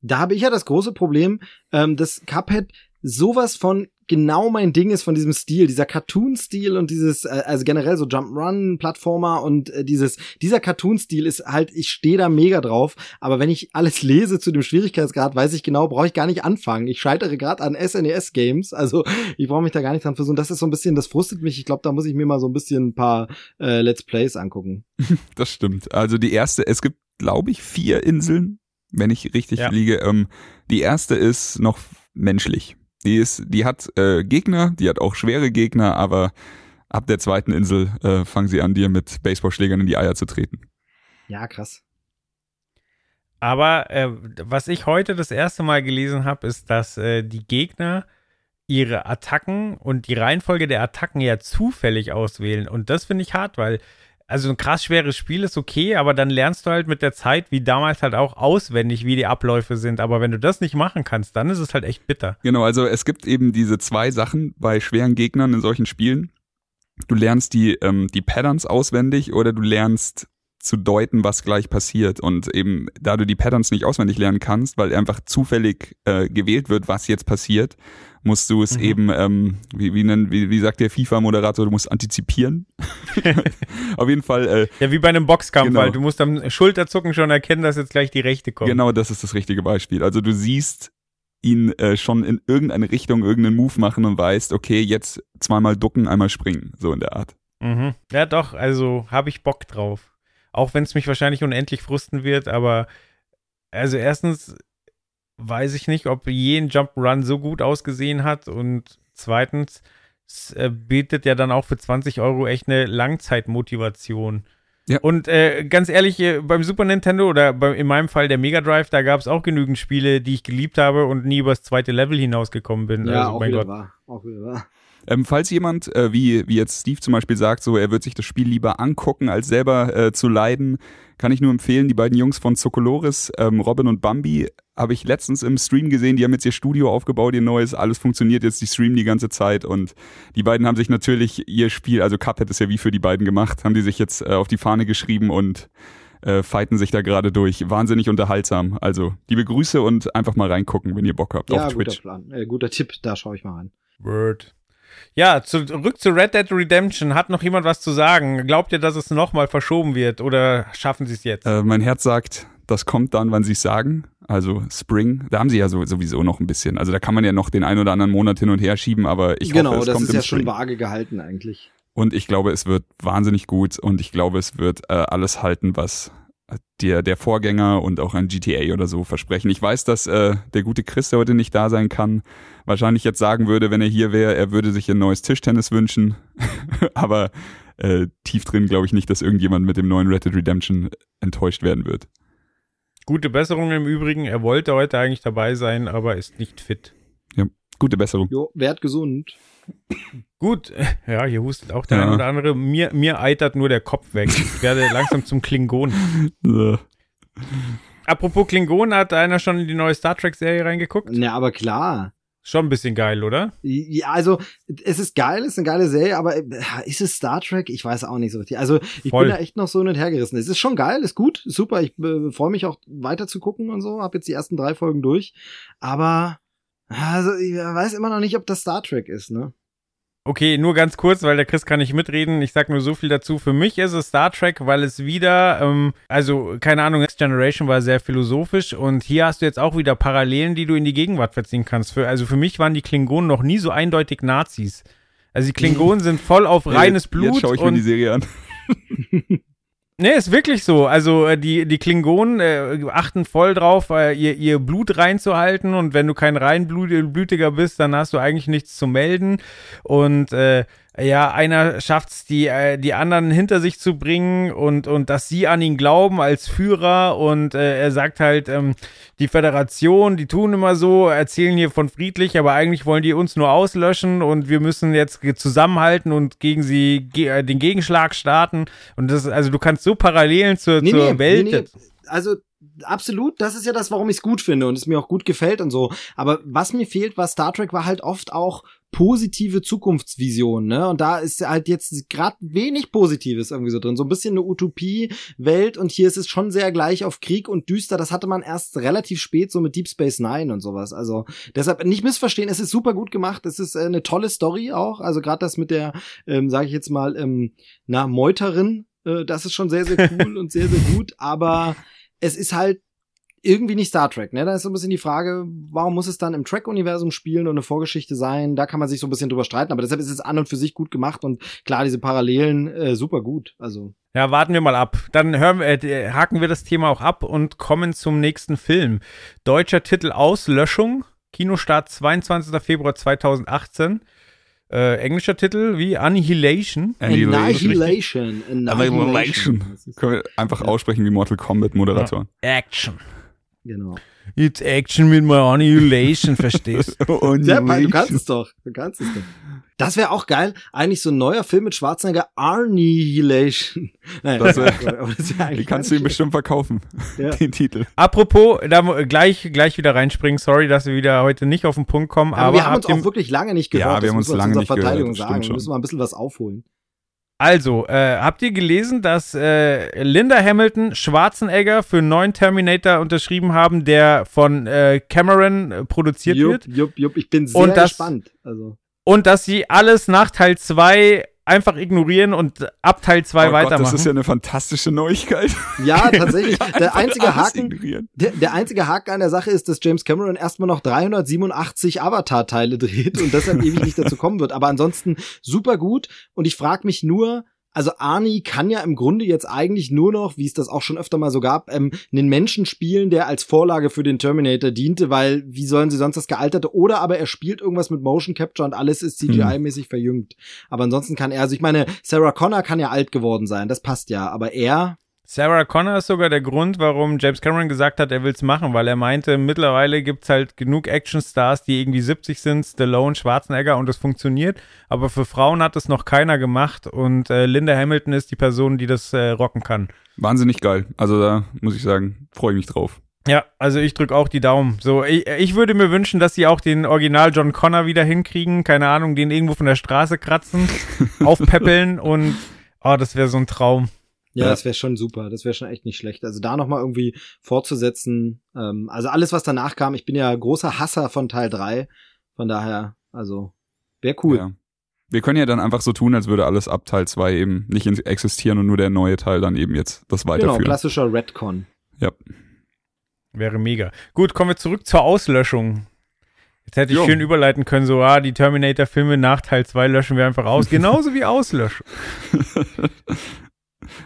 Da habe ich ja das große Problem, ähm, dass Cuphead sowas von genau mein Ding ist von diesem Stil, dieser Cartoon-Stil und dieses, äh, also generell so Jump'n'Run, Plattformer und äh, dieses, dieser Cartoon-Stil ist halt, ich stehe da mega drauf, aber wenn ich alles lese zu dem Schwierigkeitsgrad, weiß ich genau, brauche ich gar nicht anfangen. Ich scheitere gerade an SNES-Games, also ich brauche mich da gar nicht dran versuchen. Das ist so ein bisschen, das frustet mich. Ich glaube, da muss ich mir mal so ein bisschen ein paar äh, Let's Plays angucken. Das stimmt. Also die erste, es gibt, glaube ich, vier Inseln, wenn ich richtig Ja. liege. Ähm, die erste ist noch menschlich. Die ist, die hat äh, Gegner, die hat auch schwere Gegner, aber ab der zweiten Insel äh, fangen sie an, dir mit Baseballschlägern in die Eier zu treten. Ja, krass. Aber äh, was ich heute das erste Mal gelesen habe, ist, dass äh, die Gegner ihre Attacken und die Reihenfolge der Attacken ja zufällig auswählen. Und das finde ich hart, weil also ein krass schweres Spiel ist okay, aber dann lernst du halt mit der Zeit, wie damals halt auch auswendig, wie die Abläufe sind. Aber wenn du das nicht machen kannst, dann ist es halt echt bitter. Genau, also es gibt eben diese zwei Sachen bei schweren Gegnern in solchen Spielen. Du lernst die, ähm, die Patterns auswendig oder du lernst zu deuten, was gleich passiert. Und eben, da du die Patterns nicht auswendig lernen kannst, weil einfach zufällig äh, gewählt wird, was jetzt passiert, musst du es Mhm. eben, ähm, wie, wie, nennt, wie, wie sagt der FIFA-Moderator, du musst antizipieren. Auf jeden Fall, äh, Ja, wie bei einem Boxkampf, Genau. weil du musst am Schulterzucken schon erkennen, dass jetzt gleich die Rechte kommt. Genau, das ist das richtige Beispiel. Also du siehst ihn äh, schon in irgendeine Richtung irgendeinen Move machen und weißt, okay, jetzt zweimal ducken, einmal springen, so in der Art. Mhm. Ja, doch, also habe ich Bock drauf. Auch wenn es mich wahrscheinlich unendlich frusten wird, aber also erstens weiß ich nicht, ob je ein Jump'n'Run so gut ausgesehen hat und zweitens es äh, bietet ja dann auch für 20 Euro echt eine Langzeitmotivation. Ja. Und äh, ganz ehrlich, äh, beim Super Nintendo oder bei, in meinem Fall der Mega Drive, da gab es auch genügend Spiele, die ich geliebt habe und nie übers zweite Level hinausgekommen bin. Ja, also, auch mein wieder Gott. wahr. Auch wieder wahr. Ähm, falls jemand, äh, wie, wie jetzt Steve zum Beispiel sagt, so er wird sich das Spiel lieber angucken, als selber äh, zu leiden, kann ich nur empfehlen, die beiden Jungs von Zocoloris, ähm, Robin und Bambi, habe ich letztens im Stream gesehen, die haben jetzt ihr Studio aufgebaut, ihr neues, alles funktioniert jetzt, die streamen die ganze Zeit und die beiden haben sich natürlich ihr Spiel, also Cuphead ist ja wie für die beiden gemacht, haben die sich jetzt äh, auf die Fahne geschrieben und äh, fighten sich da gerade durch. Wahnsinnig unterhaltsam. Also, liebe Grüße und einfach mal reingucken, wenn ihr Bock habt Ja, auf guter Twitch. Plan. Äh, guter Tipp, da schaue ich mal rein. Word. Ja, zurück zu Red Dead Redemption. Hat noch jemand was zu sagen? Glaubt ihr, dass es nochmal verschoben wird oder schaffen sie es jetzt? Äh, mein Herz sagt, das kommt dann, wann sie es sagen. Also Spring, da haben sie ja so, sowieso noch ein bisschen. Also da kann man ja noch den ein oder anderen Monat hin und her schieben, aber ich genau, hoffe, es das kommt ist im ja Spring. schon vage gehalten eigentlich. Und ich glaube, es wird wahnsinnig gut und ich glaube, es wird äh, alles halten, was der, der Vorgänger und auch ein GTA oder so versprechen. Ich weiß, dass äh, der gute Chris, der heute nicht da sein kann, wahrscheinlich jetzt sagen würde, wenn er hier wäre, er würde sich ein neues Tischtennis wünschen. Aber äh, tief drin glaube ich nicht, dass irgendjemand mit dem neuen Red Dead Redemption enttäuscht werden wird. Gute Besserung im Übrigen. Er wollte heute eigentlich dabei sein, aber ist nicht fit. Gute Besserung. Jo, werd gesund. Gut, ja, hier hustet auch der Ja. ein oder andere. Mir, mir eitert nur der Kopf weg. Ich werde langsam zum Klingon. Äh, Apropos Klingon, hat einer schon in die neue Star Trek-Serie reingeguckt? Na, aber klar. Schon ein bisschen geil, oder? Ja, also, es ist geil, es ist eine geile Serie, aber äh, ist es Star Trek? Ich weiß auch nicht so richtig. Also, ich Voll. bin da echt noch so hin und her gerissen. Es ist schon geil, ist gut, super. Ich äh, freue mich auch weiter zu gucken und so. Hab jetzt die ersten drei Folgen durch. Aber, also, ich weiß immer noch nicht, ob das Star Trek ist, ne? Okay, nur ganz kurz, weil der Chris kann nicht mitreden. Ich sag nur so viel dazu. Für mich ist es Star Trek, weil es wieder, ähm, also keine Ahnung, Next Generation war sehr philosophisch und hier hast du jetzt auch wieder Parallelen, die du in die Gegenwart verziehen kannst. Für, also für mich waren die Klingonen noch nie so eindeutig Nazis. Also die Klingonen sind voll auf reines jetzt, Blut Jetzt schaue ich mir die Serie an. Nee, ist wirklich so. Also äh, die, die Klingonen äh, achten voll drauf, äh, ihr, ihr Blut reinzuhalten und wenn du kein reinblütiger bist, dann hast du eigentlich nichts zu melden. Und äh, ja, einer schafft's, die, äh, die anderen hinter sich zu bringen und, und dass sie an ihn glauben als Führer und äh, er sagt halt, ähm, die Föderation, die tun immer so, erzählen hier von friedlich, aber eigentlich wollen die uns nur auslöschen und wir müssen jetzt zusammenhalten und gegen sie ge äh, den Gegenschlag starten. Und das, also du kannst so Parallelen zur, zur Welt. Also absolut, das ist ja das, warum ich es gut finde und es mir auch gut gefällt und so. Aber was mir fehlt, war Star Trek war halt oft auch positive Zukunftsvision, ne? Und da ist halt jetzt gerade wenig Positives irgendwie so drin. So ein bisschen eine Utopie-Welt und hier ist es schon sehr gleich auf Krieg und düster. Das hatte man erst relativ spät so mit Deep Space Nine und sowas. Also deshalb nicht missverstehen, es ist super gut gemacht. Es ist äh, eine tolle Story auch. Also gerade das mit der, ähm, sage ich jetzt mal, ähm, na, Meuterin, äh, das ist schon sehr, sehr cool und sehr, sehr gut. Aber es ist halt irgendwie nicht Star Trek, ne? Da ist so ein bisschen die Frage, warum muss es dann im Track-Universum spielen und eine Vorgeschichte sein? Da kann man sich so ein bisschen drüber streiten, aber deshalb ist es an und für sich gut gemacht und klar, diese Parallelen äh, super gut. Also. Ja, warten wir mal ab. Dann hören wir, äh, haken wir das Thema auch ab und kommen zum nächsten Film. Deutscher Titel Auslöschung, Kinostart 22. Februar 2018. Äh, englischer Titel wie Annihilation. Annihilation. Annihilation. Das ist- Können wir einfach aussprechen wie Mortal Kombat Moderatoren. Action. Genau. It's Action mit my Annihilation, verstehst Ja, du kannst es doch. Du kannst es doch. Das wäre auch geil. Eigentlich so ein neuer Film mit Schwarzenegger, Annihilation. Nein, Das wär- das wär Die kannst du ihm bestimmt verkaufen, Ja. den Titel. Apropos, da gleich, gleich wieder reinspringen. Sorry, dass wir wieder heute nicht auf den Punkt kommen. Aber, Aber, wir haben uns auch wirklich lange nicht gehört. Ja, wir Das haben uns lange nicht gehört, Verteidigung sagen. Wir schon. müssen mal ein bisschen was aufholen. Also, äh, habt ihr gelesen, dass äh, Linda Hamilton Schwarzenegger für einen neuen Terminator unterschrieben haben, der von äh, Cameron äh, produziert Jupp, wird? jupp, jupp. Ich bin sehr Und das- gespannt. Also. Und dass sie alles nach Teil 2 einfach ignorieren und ab Teil 2 Oh Gott, weitermachen. das ist ja eine fantastische Neuigkeit. Ja, tatsächlich. Der einzige Haken, der, der einzige Haken an der Sache ist, dass James Cameron erstmal noch 387 Avatar-Teile dreht und deshalb ewig nicht dazu kommen wird. Aber ansonsten super gut. Und ich frage mich nur, also Arnie kann ja im Grunde jetzt eigentlich nur noch, wie es das auch schon öfter mal so gab, ähm, einen Menschen spielen, der als Vorlage für den Terminator diente, weil wie sollen sie sonst das Gealterte? Oder aber er spielt irgendwas mit Motion Capture und alles ist CGI-mäßig verjüngt. Aber ansonsten kann er, also ich meine, Sarah Connor kann ja alt geworden sein, das passt ja, aber er, Sarah Connor ist sogar der Grund, warum James Cameron gesagt hat, er will's machen, weil er meinte, mittlerweile gibt's halt genug Actionstars, die irgendwie 70 sind, Stallone, Schwarzenegger und das funktioniert. Aber für Frauen hat es noch keiner gemacht und äh, Linda Hamilton ist die Person, die das äh, rocken kann. Wahnsinnig geil. Also da muss ich sagen, freue ich mich drauf. Ja, also ich drück auch die Daumen. So, ich, ich würde mir wünschen, dass sie auch den Original John Connor wieder hinkriegen. Keine Ahnung, den irgendwo von der Straße kratzen, aufpäppeln und oh, das wäre so ein Traum. Ja, Ja. das wäre schon super. Das wäre schon echt nicht schlecht. Also da nochmal irgendwie fortzusetzen. Ähm, also alles, was danach kam, ich bin ja großer Hasser von Teil 3. Von daher, also, wäre cool. Ja. Wir können ja dann einfach so tun, als würde alles ab Teil 2 eben nicht existieren und nur der neue Teil dann eben jetzt das Genau, weiterführen. klassischer Redcon. ja. Wäre mega. Gut, kommen wir zurück zur Auslöschung. Jetzt hätte ich Jo. schön überleiten können, so, ah, die Terminator-Filme nach Teil 2 löschen wir einfach aus. Genauso wie auslöschen.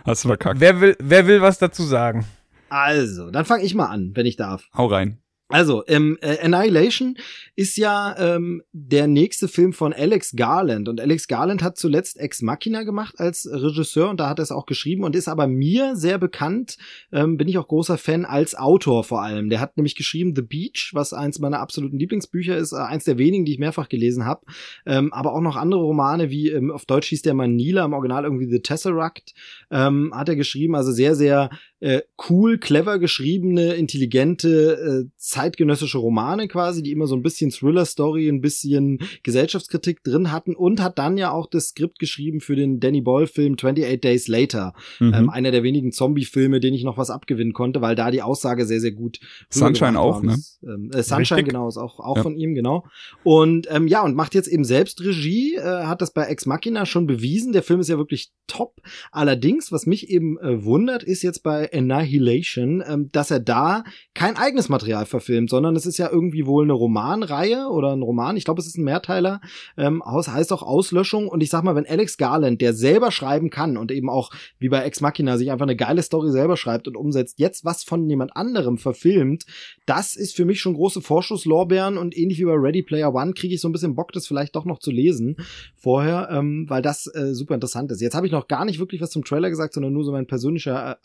Hast du verkackt. Wer will, wer will was dazu sagen? Also, dann fange ich mal an, wenn ich darf. Hau rein. Also, ähm, äh, Annihilation ist ja ähm, der nächste Film von Alex Garland. Und Alex Garland hat zuletzt Ex Machina gemacht als Regisseur und da hat er es auch geschrieben und ist aber mir sehr bekannt, ähm, bin ich auch großer Fan, als Autor vor allem. Der hat nämlich geschrieben The Beach, was eins meiner absoluten Lieblingsbücher ist, äh, eins der wenigen, die ich mehrfach gelesen habe. Ähm, aber auch noch andere Romane, wie ähm, auf Deutsch hieß der Manila, im Original irgendwie The Tesseract, ähm, hat er geschrieben. Also sehr, sehr äh, cool, clever geschriebene, intelligente, äh, zeitgenössische Romane quasi, die immer so ein bisschen Thriller-Story, ein bisschen Gesellschaftskritik drin hatten und hat dann ja auch das Skript geschrieben für den Danny Boyle-Film 28 Days Later. Mhm. Ähm, einer der wenigen Zombie-Filme, den ich noch was abgewinnen konnte, weil da die Aussage sehr, sehr gut Sunshine auch, ne? Ähm, äh, Sunshine, Richtig. genau, ist auch, auch Ja. von ihm, genau. Und ähm, ja, und macht jetzt eben selbst Regie, äh, hat das bei Ex Machina schon bewiesen. Der Film ist ja wirklich top. Allerdings, was mich eben äh, wundert, ist jetzt bei Annihilation, ähm, dass er da kein eigenes Material verfilmt, sondern es ist ja irgendwie wohl eine Romanreihe oder ein Roman. Ich glaube, es ist ein Mehrteiler. Ähm, aus, heißt auch Auslöschung. Und ich sag mal, wenn Alex Garland, der selber schreiben kann und eben auch wie bei Ex Machina sich einfach eine geile Story selber schreibt und umsetzt, jetzt was von jemand anderem verfilmt, das ist für mich schon große Vorschusslorbeeren und ähnlich wie bei Ready Player One kriege ich so ein bisschen Bock, das vielleicht doch noch zu lesen vorher, ähm, weil das äh, super interessant ist. Jetzt habe ich noch gar nicht wirklich was zum Trailer gesagt, sondern nur so mein persönlicher äh,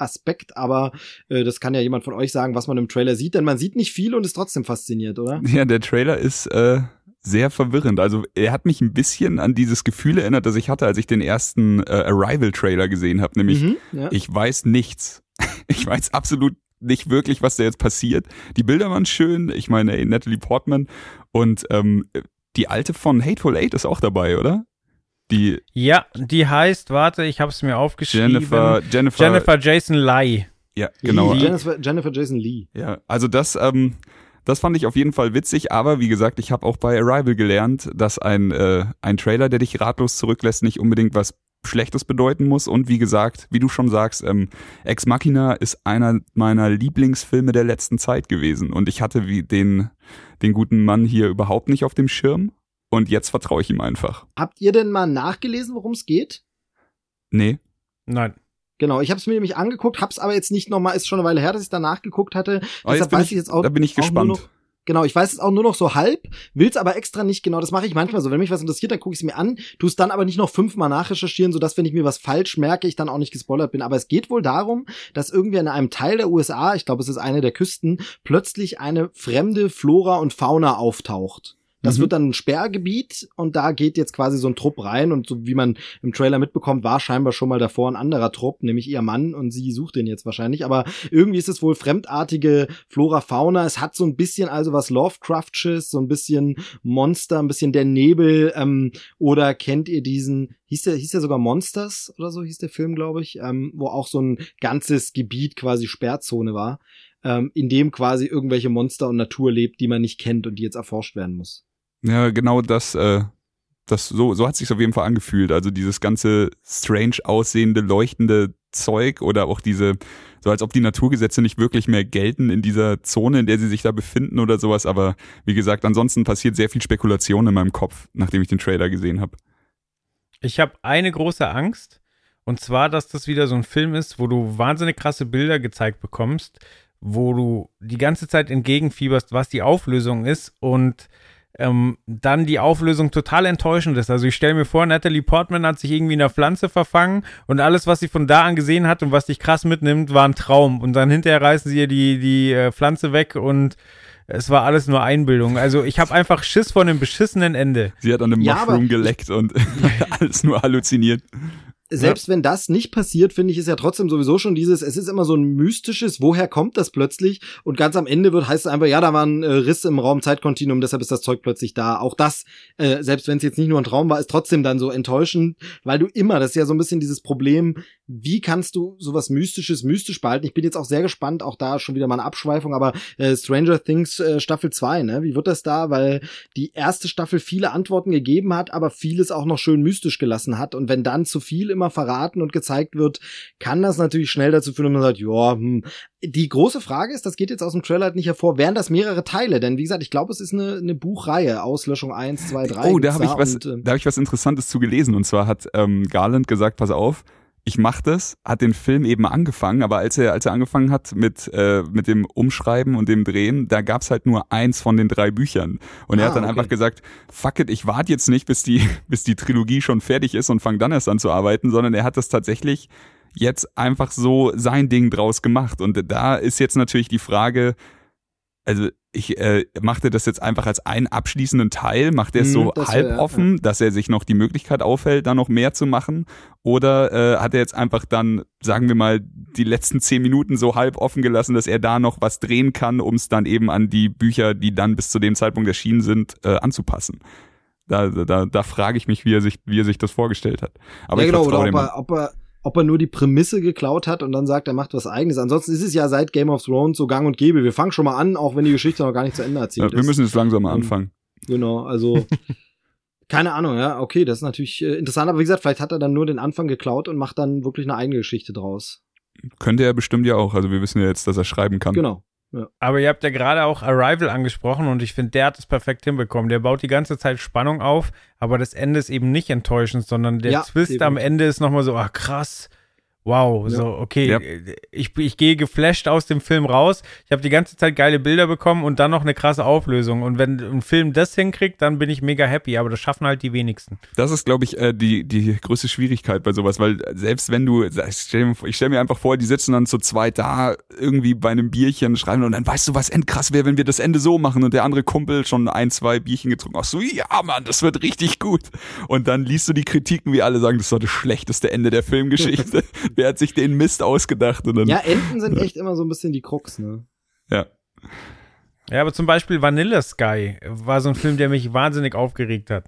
Aber äh, das kann ja jemand von euch sagen, was man im Trailer sieht, denn man sieht nicht viel und ist trotzdem fasziniert, oder? Ja, der Trailer ist äh, sehr verwirrend. Also er hat mich ein bisschen an dieses Gefühl erinnert, das ich hatte, als ich den ersten äh, Arrival-Trailer gesehen habe. Nämlich, Mhm, ja. ich weiß nichts. Ich weiß absolut nicht wirklich, was da jetzt passiert. Die Bilder waren schön. Ich meine, ey, Natalie Portman und ähm, die alte von Hateful Eight ist auch dabei, oder? Die Ja, die heißt, warte, ich habe es mir aufgeschrieben. Jennifer, Jennifer, Jennifer Jason Leigh. ja, genau. Lee, Jennifer, Jennifer Jason Lee. Ja, also das, ähm, das fand ich auf jeden Fall witzig, aber wie gesagt, ich habe auch bei Arrival gelernt, dass ein, äh, ein Trailer, der dich ratlos zurücklässt, nicht unbedingt was Schlechtes bedeuten muss. Und wie gesagt, wie du schon sagst, ähm, Ex Machina ist einer meiner Lieblingsfilme der letzten Zeit gewesen. Und ich hatte wie den, den guten Mann hier überhaupt nicht auf dem Schirm. Und jetzt vertraue ich ihm einfach. Habt ihr denn mal nachgelesen, worum es geht? Nee. Nein. Genau, ich habe es mir nämlich angeguckt, hab's aber jetzt nicht nochmal, ist schon eine Weile her, dass ich danach geguckt hatte. Aber Deshalb weiß ich, ich jetzt auch, da bin ich gespannt. noch, Genau, ich weiß es auch nur noch so halb, will's aber extra nicht genau. Das mache ich manchmal so. Wenn mich was interessiert, dann gucke ich es mir an, tu es dann aber nicht noch fünfmal nachrecherchieren, sodass, wenn ich mir was falsch merke, ich dann auch nicht gespoilert bin. Aber es geht wohl darum, dass irgendwie in einem Teil der USA, ich glaube, es ist eine der Küsten, plötzlich eine fremde Flora und Fauna auftaucht. Das Mhm. wird dann ein Sperrgebiet und da geht jetzt quasi so ein Trupp rein und so wie man im Trailer mitbekommt, war scheinbar schon mal davor ein anderer Trupp, nämlich ihr Mann und sie sucht den jetzt wahrscheinlich. Aber irgendwie ist es wohl fremdartige Flora, Fauna. Es hat so ein bisschen also was Lovecraftsches, so ein bisschen Monster, ein bisschen der Nebel. Ähm, oder kennt ihr diesen, hieß der, hieß der sogar Monsters oder so hieß der Film, glaube ich, ähm, wo auch so ein ganzes Gebiet quasi Sperrzone war, ähm, in dem quasi irgendwelche Monster und Natur lebt, die man nicht kennt und die jetzt erforscht werden muss. Ja, genau das, äh, das so, so hat sich auf jeden Fall angefühlt. Also dieses ganze strange aussehende, leuchtende Zeug oder auch diese, so als ob die Naturgesetze nicht wirklich mehr gelten in dieser Zone, in der sie sich da befinden oder sowas. Aber wie gesagt, ansonsten passiert sehr viel Spekulation in meinem Kopf, nachdem ich den Trailer gesehen habe. Ich habe eine große Angst. Und zwar, dass das wieder so ein Film ist, wo du wahnsinnig krasse Bilder gezeigt bekommst, wo du die ganze Zeit entgegenfieberst, was die Auflösung ist und ähm, dann die Auflösung total enttäuschend ist. Also ich stelle mir vor, Natalie Portman hat sich irgendwie in der Pflanze verfangen und alles, was sie von da an gesehen hat und was dich krass mitnimmt, war ein Traum. Und dann hinterher reißen sie ihr die, die äh, Pflanze weg und es war alles nur Einbildung. Also ich habe einfach Schiss vor einem beschissenen Ende. Sie hat an einem Ja, Mushroom geleckt und alles nur halluziniert. Selbst wenn das nicht passiert, finde ich, ist ja trotzdem sowieso schon dieses, es ist immer so ein mystisches, woher kommt das plötzlich? Und ganz am Ende wird, heißt es einfach, ja, da war ein äh, Riss im Raum-Zeitkontinuum, deshalb ist das Zeug plötzlich da. Auch das, äh, selbst wenn es jetzt nicht nur ein Traum war, ist trotzdem dann so enttäuschend, weil du immer, das ist ja so ein bisschen dieses Problem, wie kannst du sowas Mystisches mystisch behalten? Ich bin jetzt auch sehr gespannt, auch da schon wieder mal eine Abschweifung, aber äh, Stranger Things äh, Staffel 2, ne? Wie wird das da? Weil die erste Staffel viele Antworten gegeben hat, aber vieles auch noch schön mystisch gelassen hat. Und wenn dann zu viel immer verraten und gezeigt wird, kann das natürlich schnell dazu führen, dass man sagt, ja, hm. Die große Frage ist, das geht jetzt aus dem Trailer halt nicht hervor, wären das mehrere Teile? Denn wie gesagt, ich glaube, es ist eine, eine Buchreihe, Auslöschung 1, 2, 3. Oh, da habe ich was, und, ähm, da habe ich was Interessantes zu gelesen. Und zwar hat ähm, Garland gesagt, pass auf, ich mach das, hat den Film eben angefangen, aber als er, als er angefangen hat mit, äh, mit dem Umschreiben und dem Drehen, da gab's halt nur eins von den drei Büchern. Und er Ah, hat dann okay. einfach gesagt, fuck it, ich warte jetzt nicht, bis die, bis die Trilogie schon fertig ist und fange dann erst an zu arbeiten, sondern er hat das tatsächlich jetzt einfach so sein Ding draus gemacht. Und da ist jetzt natürlich die Frage, also ich äh, machte das jetzt einfach als einen abschließenden Teil, macht er es Mhm, so das halb wär- offen, dass er sich noch die Möglichkeit aufhält, da noch mehr zu machen? Oder äh, hat er jetzt einfach dann, sagen wir mal, die letzten zehn Minuten so halb offen gelassen, dass er da noch was drehen kann, um es dann eben an die Bücher, die dann bis zu dem Zeitpunkt erschienen sind, äh, anzupassen? Da, da, da frage ich mich, wie er sich, wie er sich das vorgestellt hat. Aber ja, ich genau, oder ob er, ob er ob er nur die Prämisse geklaut hat und dann sagt, er macht was eigenes. Ansonsten ist es ja seit Game of Thrones so gang und gäbe. Wir fangen schon mal an, auch wenn die Geschichte noch gar nicht zu Ende Ja, erzählt wir ist. müssen jetzt langsam mal Ähm, anfangen. Genau, also keine Ahnung, ja, okay, das ist natürlich äh, interessant, aber wie gesagt, vielleicht hat er dann nur den Anfang geklaut und macht dann wirklich eine eigene Geschichte draus. Könnte er bestimmt ja auch. Also wir wissen ja jetzt, dass er schreiben kann. Genau. Aber ihr habt ja gerade auch Arrival angesprochen und ich finde, der hat es perfekt hinbekommen. Der baut die ganze Zeit Spannung auf, aber das Ende ist eben nicht enttäuschend, sondern der Ja, Twist eben. am Ende ist nochmal so, ach krass. Wow, Ja. so, okay, Ja. ich, ich gehe geflasht aus dem Film raus. Ich habe die ganze Zeit geile Bilder bekommen und dann noch eine krasse Auflösung. Und wenn ein Film das hinkriegt, dann bin ich mega happy, aber das schaffen halt die wenigsten. Das ist, glaube ich, äh, die, die größte Schwierigkeit bei sowas, weil selbst wenn du, ich stelle mir, stell mir einfach vor, die sitzen dann zu zweit da irgendwie bei einem Bierchen schreiben und dann weißt du, was endkrass wäre, wenn wir das Ende so machen und der andere Kumpel schon ein, zwei Bierchen getrunken. Ach so, ja, Mann, das wird richtig gut. Und dann liest du die Kritiken, wie alle sagen, das war das schlechteste Ende der Filmgeschichte. Wer hat sich den Mist ausgedacht? Und dann, Ja, Enten sind echt immer so ein bisschen die Krux, ne? ja. Ja, aber zum Beispiel Vanilla Sky war so ein Film, der mich wahnsinnig aufgeregt hat.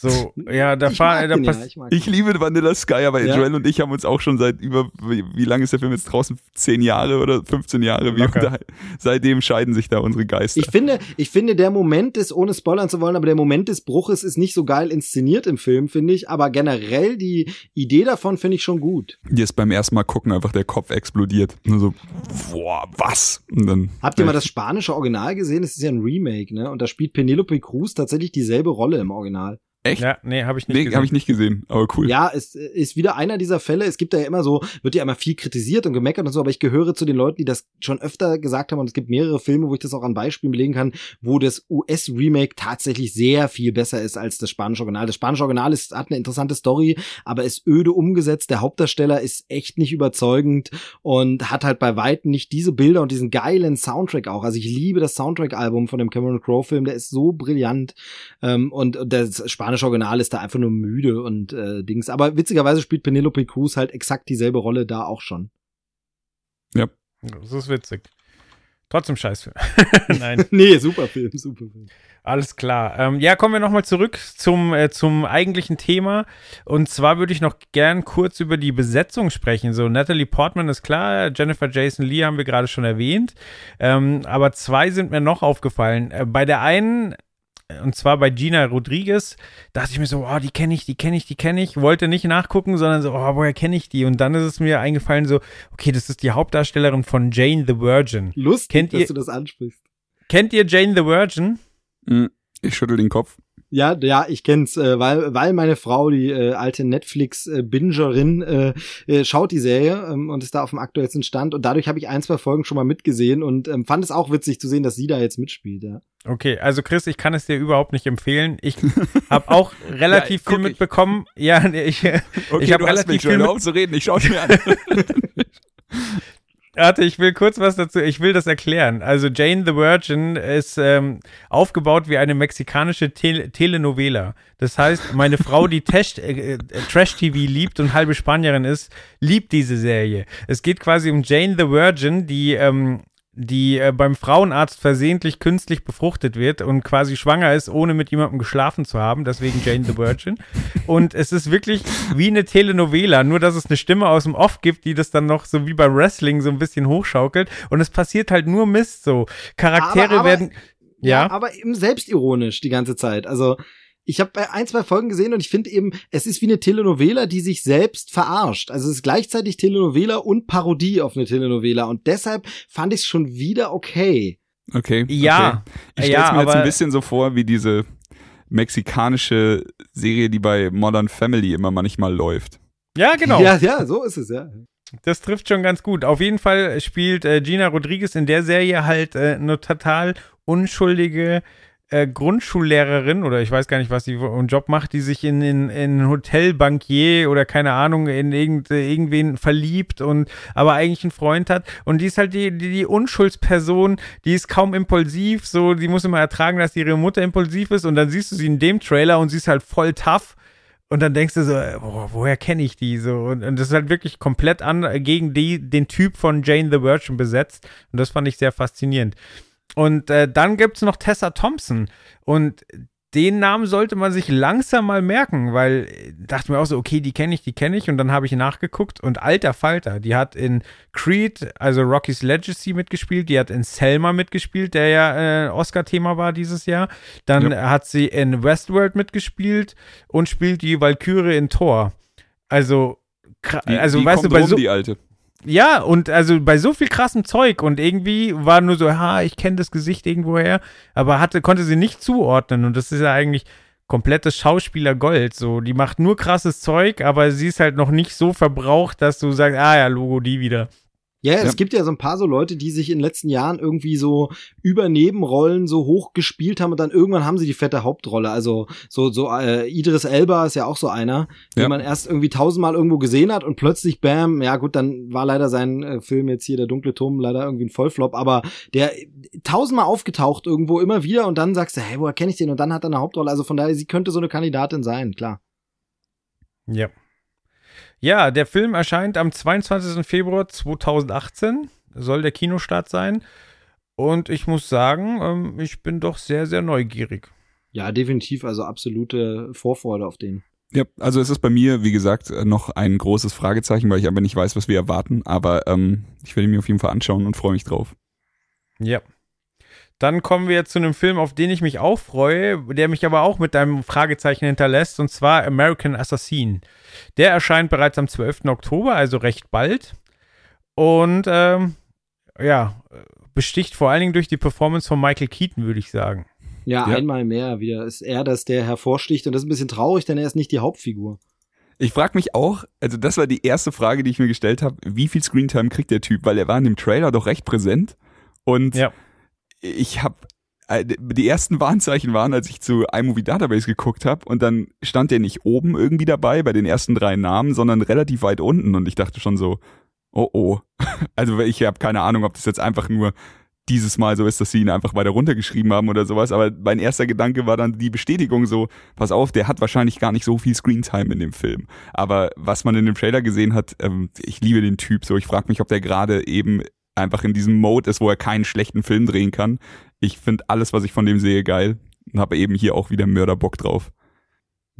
So, ja, da, ich fahr, da den, ja, pass ich Ich liebe Vanilla Sky, aber Ja. Joel und ich haben uns auch schon seit über, wie, wie lange ist der Film jetzt draußen? Zehn Jahre oder 15 Jahre? Unter, seitdem scheiden sich da unsere Geister. Ich finde, ich finde, der Moment ist, ohne spoilern zu wollen, aber der Moment des Bruches ist nicht so geil inszeniert im Film, finde ich. Aber generell die Idee davon finde ich schon gut. Dir ist beim ersten Mal gucken einfach der Kopf explodiert. Nur so, boah, was? Und dann, Habt ihr mal das spanische Original gesehen? Es ist ja ein Remake, ne? Und da spielt Penelope Cruz tatsächlich dieselbe Rolle im Original. Echt? Ja, nee, habe ich nicht Nee, gesehen. habe ich nicht gesehen, aber cool. Ja, es ist wieder einer dieser Fälle. Es gibt ja immer so, wird ja immer viel kritisiert und gemeckert und so, aber ich gehöre zu den Leuten, die das schon öfter gesagt haben und es gibt mehrere Filme, wo ich das auch an Beispielen belegen kann, wo das US-Remake tatsächlich sehr viel besser ist als das spanische Original. Das spanische Original ist, hat eine interessante Story, aber ist öde umgesetzt. Der Hauptdarsteller ist echt nicht überzeugend und hat halt bei weitem nicht diese Bilder und diesen geilen Soundtrack auch. Also ich liebe das Soundtrack-Album von dem Cameron Crowe-Film, der ist so brillant. Ähm, und und das spanische Original ist da einfach nur müde und äh, Dings. Aber witzigerweise spielt Penelope Cruz halt exakt dieselbe Rolle da auch schon. Das ist witzig. Trotzdem Scheißfilm. Nein, nee, super Film, super Film. alles klar. Ähm, ja, kommen wir nochmal zurück zum, äh, zum eigentlichen Thema. Und zwar würde ich noch gern kurz über die Besetzung sprechen. So, Natalie Portman ist klar, Jennifer Jason Lee haben wir gerade schon erwähnt. Ähm, aber zwei sind mir noch aufgefallen. Äh, bei der einen, und zwar bei Gina Rodriguez, dachte ich mir so, oh, die kenne ich, die kenne ich, die kenne ich. Wollte nicht nachgucken, sondern so, oh, woher kenne ich die? Und dann ist es mir eingefallen so, okay, das ist die Hauptdarstellerin von Jane the Virgin. Lustig, Kennt dass ihr- du das ansprichst. Kennt ihr Jane the Virgin? Hm, Ich schüttel den Kopf. Ja, ja, ich kenn's, äh, weil, weil meine Frau, die äh, alte Netflix-Bingerin, äh, äh, schaut die Serie ähm, und ist da auf dem aktuellsten Stand und dadurch habe ich ein, zwei Folgen schon mal mitgesehen und ähm, fand es auch witzig zu sehen, dass sie da jetzt mitspielt, ja. Okay, also Chris, ich kann es dir überhaupt nicht empfehlen. Ich habe auch relativ Ja, viel ich. mitbekommen. Ja, nee, ich, Okay, Ich hab du hast relativ mich, viel Joel, mit- zu reden, ich schau mir an. Warte, ich will kurz was dazu, ich will das erklären. Also Jane the Virgin ist ähm, aufgebaut wie eine mexikanische Te Telenovela. Das heißt, meine Frau, die Trash, äh, äh, Trash-TV liebt und halbe Spanierin ist, liebt diese Serie. Es geht quasi um Jane the Virgin, die ähm, die äh, beim Frauenarzt versehentlich künstlich befruchtet wird und quasi schwanger ist, ohne mit jemandem geschlafen zu haben, deswegen Jane the Virgin. Und es ist wirklich wie eine Telenovela, nur dass es eine Stimme aus dem Off gibt, die das dann noch so wie beim Wrestling so ein bisschen hochschaukelt. Und es passiert halt nur Mist so. Charaktere Aber- aber- werden. Ja. Ja, aber eben selbstironisch die ganze Zeit. Also ich habe ein, zwei Folgen gesehen und ich finde eben, es ist wie eine Telenovela, die sich selbst verarscht. Also es ist gleichzeitig Telenovela und Parodie auf eine Telenovela und deshalb fand ich es schon wieder okay. Okay. Ja. Okay. Ich stelle Ja, mir jetzt ein bisschen so vor, wie diese mexikanische Serie, die bei Modern Family immer manchmal läuft. Ja, genau. Ja, ja, so ist es, ja. Das trifft schon ganz gut. Auf jeden Fall spielt äh, Gina Rodriguez in der Serie halt äh, eine total unschuldige äh, Grundschullehrerin oder ich weiß gar nicht, was sie für einen Job macht, die sich in, in, in Hotelbankier oder keine Ahnung in irgend, äh, irgendwen verliebt und aber eigentlich einen Freund hat und die ist halt die, die, die Unschuldsperson, die ist kaum impulsiv, so die muss immer ertragen, dass ihre Mutter impulsiv ist und dann siehst du sie in dem Trailer und sie ist halt voll tough und dann denkst du so, äh, boah, woher kenne ich die so? Und, und das ist halt wirklich komplett an, gegen die, den Typ von Jane the Virgin besetzt. Und das fand ich sehr faszinierend. Und äh, dann gibt's noch Tessa Thompson. Und den Namen sollte man sich langsam mal merken, weil äh, dachte mir auch so, okay, die kenne ich, die kenne ich. Und dann habe ich nachgeguckt und alter Falter, die hat in Creed, also Rocky's Legacy mitgespielt, die hat in Selma mitgespielt, der ja äh, Oscar-Thema war dieses Jahr. Dann hat sie in Westworld mitgespielt und spielt die Valkyrie in Thor. Also, Die, also die weißt du, bei rum, so, die alte. Ja, und also bei so viel krassem Zeug und irgendwie war nur so, ha, ich kenne das Gesicht irgendwoher, aber hatte, konnte sie nicht zuordnen und das ist ja eigentlich komplettes Schauspieler-Gold. So, die macht nur krasses Zeug, aber sie ist halt noch nicht so verbraucht, dass du sagst, ah ja, Logo, die wieder. Ja, es Ja. gibt ja so ein paar so Leute, die sich in den letzten Jahren irgendwie so über Nebenrollen so hoch gespielt haben und dann irgendwann haben sie die fette Hauptrolle. Also so so äh, Idris Elba ist ja auch so einer, den Ja. man erst irgendwie tausendmal irgendwo gesehen hat und plötzlich bam, ja gut, dann war leider sein äh, Film jetzt hier der dunkle Turm leider irgendwie ein Vollflop, aber der äh, tausendmal aufgetaucht irgendwo immer wieder und dann sagst du, hey, woher kenne ich den und dann hat er eine Hauptrolle. Also von daher, sie könnte so eine Kandidatin sein, klar. Ja. Ja, der Film erscheint am 22. Februar 2018. Soll der Kinostart sein. Und ich muss sagen, ähm, ich bin doch sehr, sehr neugierig. Ja, definitiv, also absolute Vorfreude auf den. Ja, also es ist bei mir, wie gesagt, noch ein großes Fragezeichen, weil ich aber nicht weiß, was wir erwarten. Aber ähm, ich werde ihn mir auf jeden Fall anschauen und freue mich drauf. Ja. Dann kommen wir zu einem Film, auf den ich mich auch freue, der mich aber auch mit einem Fragezeichen hinterlässt, und zwar American Assassin. Der erscheint bereits am 12. Oktober, also recht bald. Und ähm, ja, besticht vor allen Dingen durch die Performance von Michael Keaton, würde ich sagen. Ja, Ja. einmal mehr wieder ist er, das der hervorsticht und das ist ein bisschen traurig, denn er ist nicht die Hauptfigur. Ich frage mich auch, also das war die erste Frage, die ich mir gestellt habe, wie viel Screentime kriegt der Typ? Weil er war in dem Trailer doch recht präsent. Und Ja. Ich habe die ersten Warnzeichen waren, als ich zu iMovie Database geguckt habe und dann stand der nicht oben irgendwie dabei bei den ersten drei Namen, sondern relativ weit unten und ich dachte schon so, oh oh. Also ich habe keine Ahnung, ob das jetzt einfach nur dieses Mal so ist, dass sie ihn einfach weiter runtergeschrieben haben oder sowas, aber mein erster Gedanke war dann die Bestätigung so, pass auf, der hat wahrscheinlich gar nicht so viel Screentime in dem Film. Aber was man in dem Trailer gesehen hat, ähm, ich liebe den Typ so, ich frage mich, ob der gerade eben einfach in diesem Mode ist, wo er keinen schlechten Film drehen kann. Ich finde alles, was ich von dem sehe, geil und habe eben hier auch wieder Mörderbock drauf.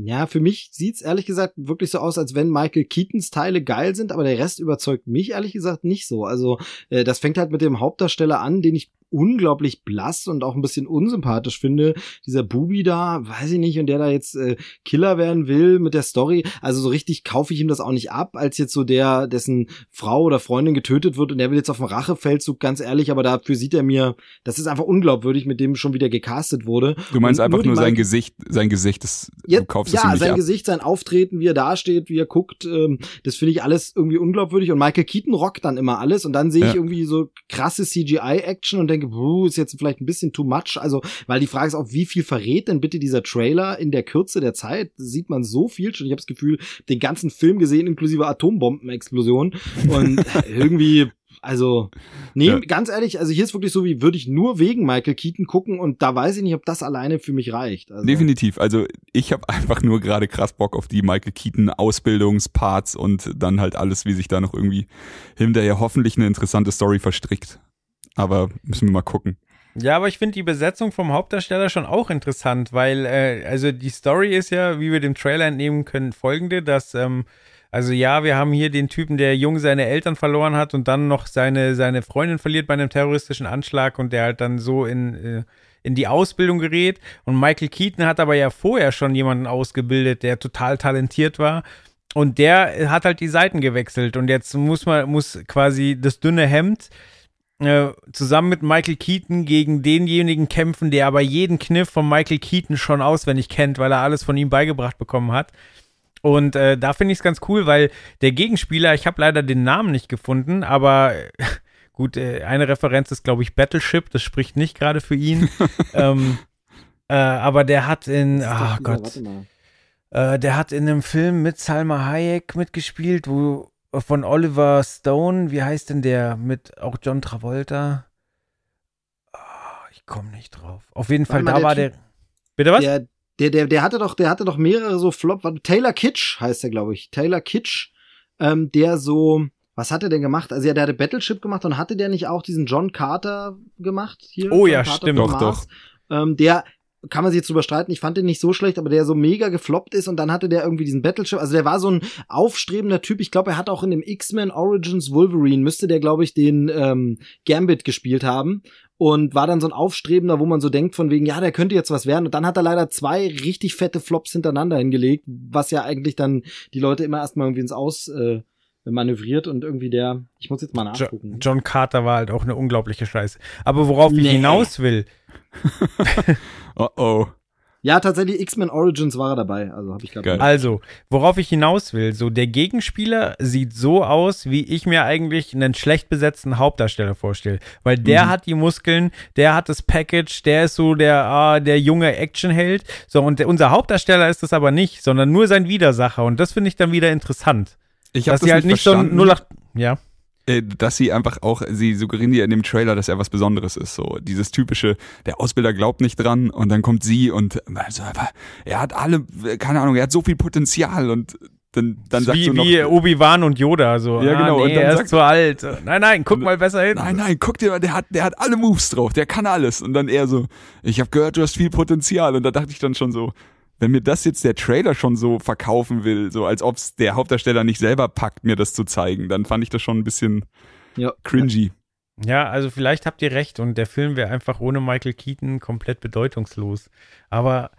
Ja, für mich sieht's ehrlich gesagt wirklich so aus, als wenn Michael Keatons Teile geil sind, aber der Rest überzeugt mich ehrlich gesagt nicht so. Also äh, das fängt halt mit dem Hauptdarsteller an, den ich unglaublich blass und auch ein bisschen unsympathisch finde. Dieser Bubi da, weiß ich nicht, und der da jetzt äh, Killer werden will mit der Story. Also so richtig kaufe ich ihm das auch nicht ab, als jetzt so der, dessen Frau oder Freundin getötet wird und der will jetzt auf den Rachefeldzug, ganz ehrlich, aber dafür sieht er mir, das ist einfach unglaubwürdig, mit dem schon wieder gecastet wurde. Du meinst Und einfach die nur sein Gesicht, sein Gesicht, das ja, du kaufst es ihm ja nicht sein ab. Gesicht, sein Auftreten, wie er dasteht, wie er guckt, ähm, das finde ich alles irgendwie unglaubwürdig. Und Michael Keaton rockt dann immer alles und dann sehe ich Ja. irgendwie so krasse CGI-Action und denke, puh, ist jetzt vielleicht ein bisschen too much. Also, weil die Frage ist auch, wie viel verrät denn bitte dieser Trailer in der Kürze der Zeit? Sieht man so viel schon. Ich habe das Gefühl, den ganzen Film gesehen, inklusive Atombombenexplosion. Und irgendwie Also, nee, Ja. ganz ehrlich, also hier ist wirklich so, wie würde ich nur wegen Michael Keaton gucken und da weiß ich nicht, ob das alleine für mich reicht. Also, Definitiv. Also ich habe einfach nur gerade krass Bock auf die Michael Keaton Ausbildungsparts und dann halt alles, wie sich da noch irgendwie hinterher hoffentlich eine interessante Story verstrickt. Aber müssen wir mal gucken. Ja, aber ich finde die Besetzung vom Hauptdarsteller schon auch interessant, weil, äh, also die Story ist ja, wie wir dem Trailer entnehmen können, folgende, dass, ähm, also ja, wir haben hier den Typen, der jung seine Eltern verloren hat und dann noch seine, seine Freundin verliert bei einem terroristischen Anschlag und der halt dann so in, äh, in die Ausbildung gerät. Und Michael Keaton hat aber ja vorher schon jemanden ausgebildet, der total talentiert war. Und der hat halt die Seiten gewechselt und jetzt muss man, muss quasi das dünne Hemd äh, zusammen mit Michael Keaton gegen denjenigen kämpfen, der aber jeden Kniff von Michael Keaton schon auswendig kennt, weil er alles von ihm beigebracht bekommen hat. Und äh, da finde ich es ganz cool, weil der Gegenspieler, ich habe leider den Namen nicht gefunden, aber gut, äh, eine Referenz ist, glaube ich, Battleship, das spricht nicht gerade für ihn. ähm, äh, aber der hat in, ist oh dieser- Gott, äh, der hat in einem Film mit Salma Hayek mitgespielt, wo von Oliver Stone, wie heißt denn der, mit auch John Travolta? Ah, ich komme nicht drauf. Auf jeden Fall, da der war der. Bitte was? Der, der, der, der hatte doch, der hatte doch mehrere so Flop. Taylor Kitsch heißt der, glaube ich. Taylor Kitsch, ähm, der so, was hat er denn gemacht? Also ja, der hatte Battleship gemacht und hatte der nicht auch diesen John Carter gemacht hier? Oh John ja, Carter stimmt. Doch, Mars? Ähm, der kann man sich jetzt drüber streiten. Ich fand den nicht so schlecht, aber der so mega gefloppt ist und dann hatte der irgendwie diesen Battleship. Also der war so ein aufstrebender Typ. Ich glaube, er hat auch in dem X-Men Origins Wolverine müsste der, glaube ich, den ähm, Gambit gespielt haben und war dann so ein Aufstrebender, wo man so denkt von wegen, ja, der könnte jetzt was werden. Und dann hat er leider zwei richtig fette Flops hintereinander hingelegt, was ja eigentlich dann die Leute immer erstmal irgendwie ins Aus äh, manövriert und irgendwie der, ich muss jetzt mal nachgucken. John Carter war halt auch eine unglaubliche Scheiße. Aber worauf ich Nee. hinaus will, Oh oh. Ja, tatsächlich X-Men Origins war er dabei, also habe ich gerade. Also, worauf ich hinaus will, so der Gegenspieler sieht so aus, wie ich mir eigentlich einen schlecht besetzten Hauptdarsteller vorstelle. Weil der Mhm. hat die Muskeln, der hat das Package, der ist so der, ah, der junge Actionheld. So, und der, unser Hauptdarsteller ist das aber nicht, sondern nur sein Widersacher. Und das finde ich dann wieder interessant. Ich habe Dass das sie halt nicht so verstanden. ein 08. Ja. äh, dass sie einfach auch, sie suggerieren dir in dem Trailer, dass er was Besonderes ist. So dieses typische, der Ausbilder glaubt nicht dran und dann kommt sie und also, er hat alle, keine Ahnung, er hat so viel Potenzial und dann, dann sagt wie so noch, wie Obi-Wan und Yoda. So, Ja, ah, genau, und Nee, dann er ist sagt- zu alt. Nein, nein, guck mal besser hin. nein, nein, guck dir mal, der hat, der hat alle Moves drauf, der kann alles. Und dann eher so, ich habe gehört, du hast viel Potenzial. Und da dachte ich dann schon so, wenn mir das jetzt der Trailer schon so verkaufen will, so als ob's der Hauptdarsteller nicht selber packt, mir das zu zeigen, dann fand ich das schon ein bisschen Ja. cringy. Ja, also vielleicht habt ihr recht und der Film wäre einfach ohne Michael Keaton komplett bedeutungslos. Aber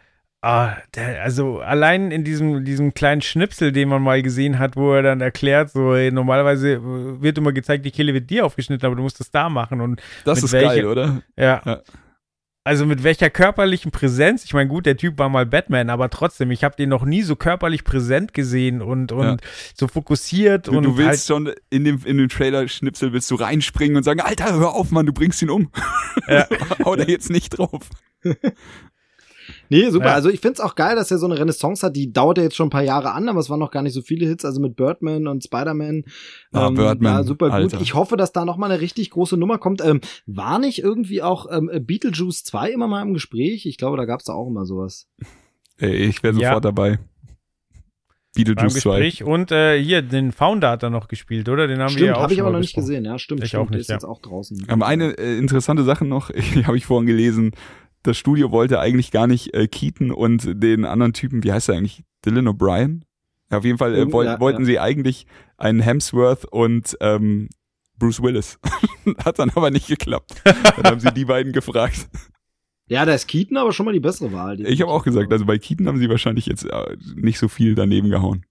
ah, der, also allein in diesem, diesem kleinen Schnipsel, den man mal gesehen hat, wo er dann erklärt, so ey, normalerweise äh, wird immer gezeigt, die Kehle wird dir aufgeschnitten, aber du musst das da machen und Das Mit ist welche- geil, oder? ja. Ja. Also mit welcher körperlichen Präsenz? Ich meine, gut, der Typ war mal Batman, aber trotzdem, ich habe den noch nie so körperlich präsent gesehen und, und Ja. so fokussiert Du, und du willst halt, schon in dem, in dem Trailer-Schnipsel willst du reinspringen und sagen, Alter, hör auf, Mann, du bringst ihn um. Ja. Hau da jetzt nicht drauf. Nee, super. Ja. Also ich find's auch geil, dass er so eine Renaissance hat. Die dauert ja jetzt schon ein paar Jahre an, aber es waren noch gar nicht so viele Hits. Also mit Birdman und Spider-Man. Ah, Birdman, Ja, super gut. Alter. Ich hoffe, dass da noch mal eine richtig große Nummer kommt. Ähm, war nicht irgendwie auch ähm, Beetlejuice 2 immer mal im Gespräch? Ich glaube, da gab's da auch immer sowas. Ey, ich wäre Ja. sofort dabei. Beetlejuice 2. Gespräch und äh, hier, den Founder hat er noch gespielt, oder? Den haben wir stimmt, ja auch habe ich aber noch nicht gesehen. Ja, stimmt. Ich stimmt. auch nicht, Der ist ja. jetzt auch draußen. Ähm, eine äh, interessante Sache noch, ich habe ich vorhin gelesen, das Studio wollte eigentlich gar nicht äh, Keaton und den anderen Typen, wie heißt er eigentlich? Dylan O'Brien? Ja, auf jeden Fall äh, Irgend- woll, ja, wollten ja. sie eigentlich einen Hemsworth und ähm, Bruce Willis. Hat dann aber nicht geklappt. Dann haben sie die beiden gefragt. Ja, da ist Keaton aber schon mal die bessere Wahl. Ich habe auch gesagt, also bei Keaton haben sie wahrscheinlich jetzt äh, nicht so viel daneben gehauen.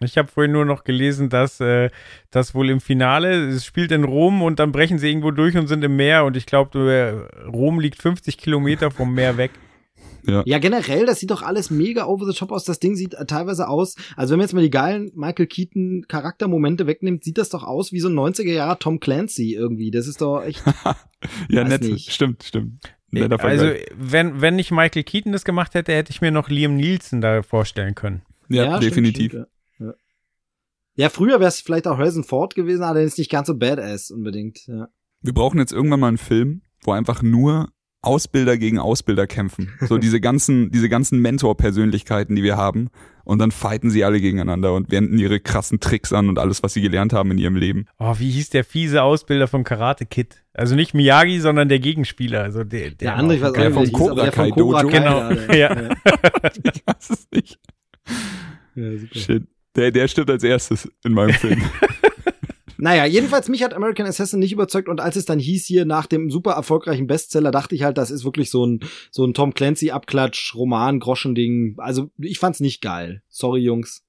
Ich habe vorhin nur noch gelesen, dass äh, das wohl im Finale, es spielt in Rom und dann brechen sie irgendwo durch und sind im Meer und ich glaube, Rom liegt 50 Kilometer vom Meer weg. Ja, generell, das sieht doch alles mega over the top aus. Das Ding sieht äh, teilweise aus, also wenn man jetzt mal die geilen Michael Keaton Charaktermomente wegnimmt, sieht das doch aus wie so ein 90er Jahre Tom Clancy irgendwie. Das ist doch echt, Ja, nett. nicht. Stimmt, stimmt. Netter also, Vergleich. wenn, wenn nicht Michael Keaton das gemacht hätte, hätte ich mir noch Liam Nielsen da vorstellen können. ja, stimmt, definitiv. stimmt, ja. Ja. Ja, früher wäre es vielleicht auch Harrison Ford gewesen, aber der ist nicht ganz so badass unbedingt. Ja. Wir brauchen jetzt irgendwann mal einen Film, wo einfach nur Ausbilder gegen Ausbilder kämpfen. So diese ganzen, diese ganzen Mentor-Persönlichkeiten, die wir haben. Und dann fighten sie alle gegeneinander und wenden ihre krassen Tricks an und alles, was sie gelernt haben in ihrem Leben. Oh, wie hieß der fiese Ausbilder von Karate Kid? Also nicht Miyagi, sondern der Gegenspieler. Also der, der, Der andere, auch der vom hieß, Cobra vom Kai Dojo. Kai, Genau. Ja. ja. ich weiß es nicht. Ja, super. Shit. Der, der stirbt als erstes in meinem Film. Naja, jedenfalls mich hat American Assassin nicht überzeugt und als es dann hieß hier nach dem super erfolgreichen Bestseller, dachte ich halt, das ist wirklich so ein, so ein Tom Clancy Abklatsch, Roman, Groschending. Also ich fand's nicht geil. Sorry, Jungs.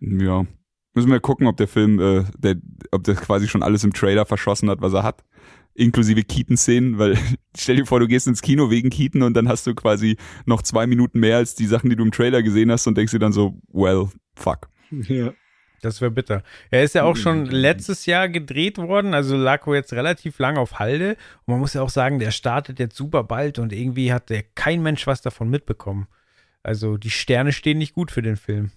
ja. Müssen wir gucken, ob der Film, äh, der, ob der quasi schon alles im Trailer verschossen hat, was er hat. Inklusive Keaton-Szenen, weil stell dir vor, du gehst ins Kino wegen Keaton und dann hast du quasi noch zwei Minuten mehr als die Sachen, die du im Trailer gesehen hast und denkst dir dann so, well, fuck. Ja. Das wäre bitter. Er ist ja auch schon letztes Jahr gedreht worden, also lag wohl jetzt relativ lang auf Halde. Und man muss ja auch sagen, der startet jetzt super bald und irgendwie hat der kein Mensch was davon mitbekommen. Also die Sterne stehen nicht gut für den Film.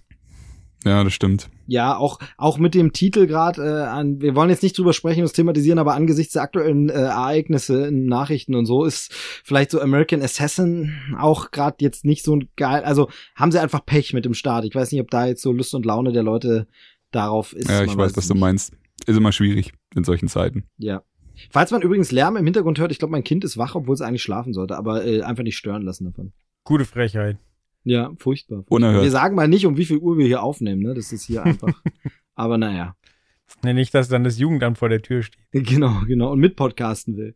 Ja, das stimmt. Ja, auch, auch mit dem Titel gerade, äh, an, wir wollen jetzt nicht drüber sprechen und es thematisieren, aber angesichts der aktuellen äh, Ereignisse in Nachrichten und so ist vielleicht so American Assassin auch gerade jetzt nicht so ein geil, also haben sie einfach Pech mit dem Start. Ich weiß nicht, ob da jetzt so Lust und Laune der Leute darauf ist. Ja, ich weiß, was du meinst. Ist immer schwierig in solchen Zeiten. Ja. Falls man übrigens Lärm im Hintergrund hört, ich glaube, mein Kind ist wach, obwohl es eigentlich schlafen sollte, aber äh, einfach nicht stören lassen davon. Gute Frechheit. Ja, furchtbar. furchtbar. Unerhört. Wir sagen mal nicht, um wie viel Uhr wir hier aufnehmen, ne? Das ist hier einfach. aber naja. Ne, nicht, dass dann das Jugendamt vor der Tür steht. Genau, genau. Und mit podcasten will.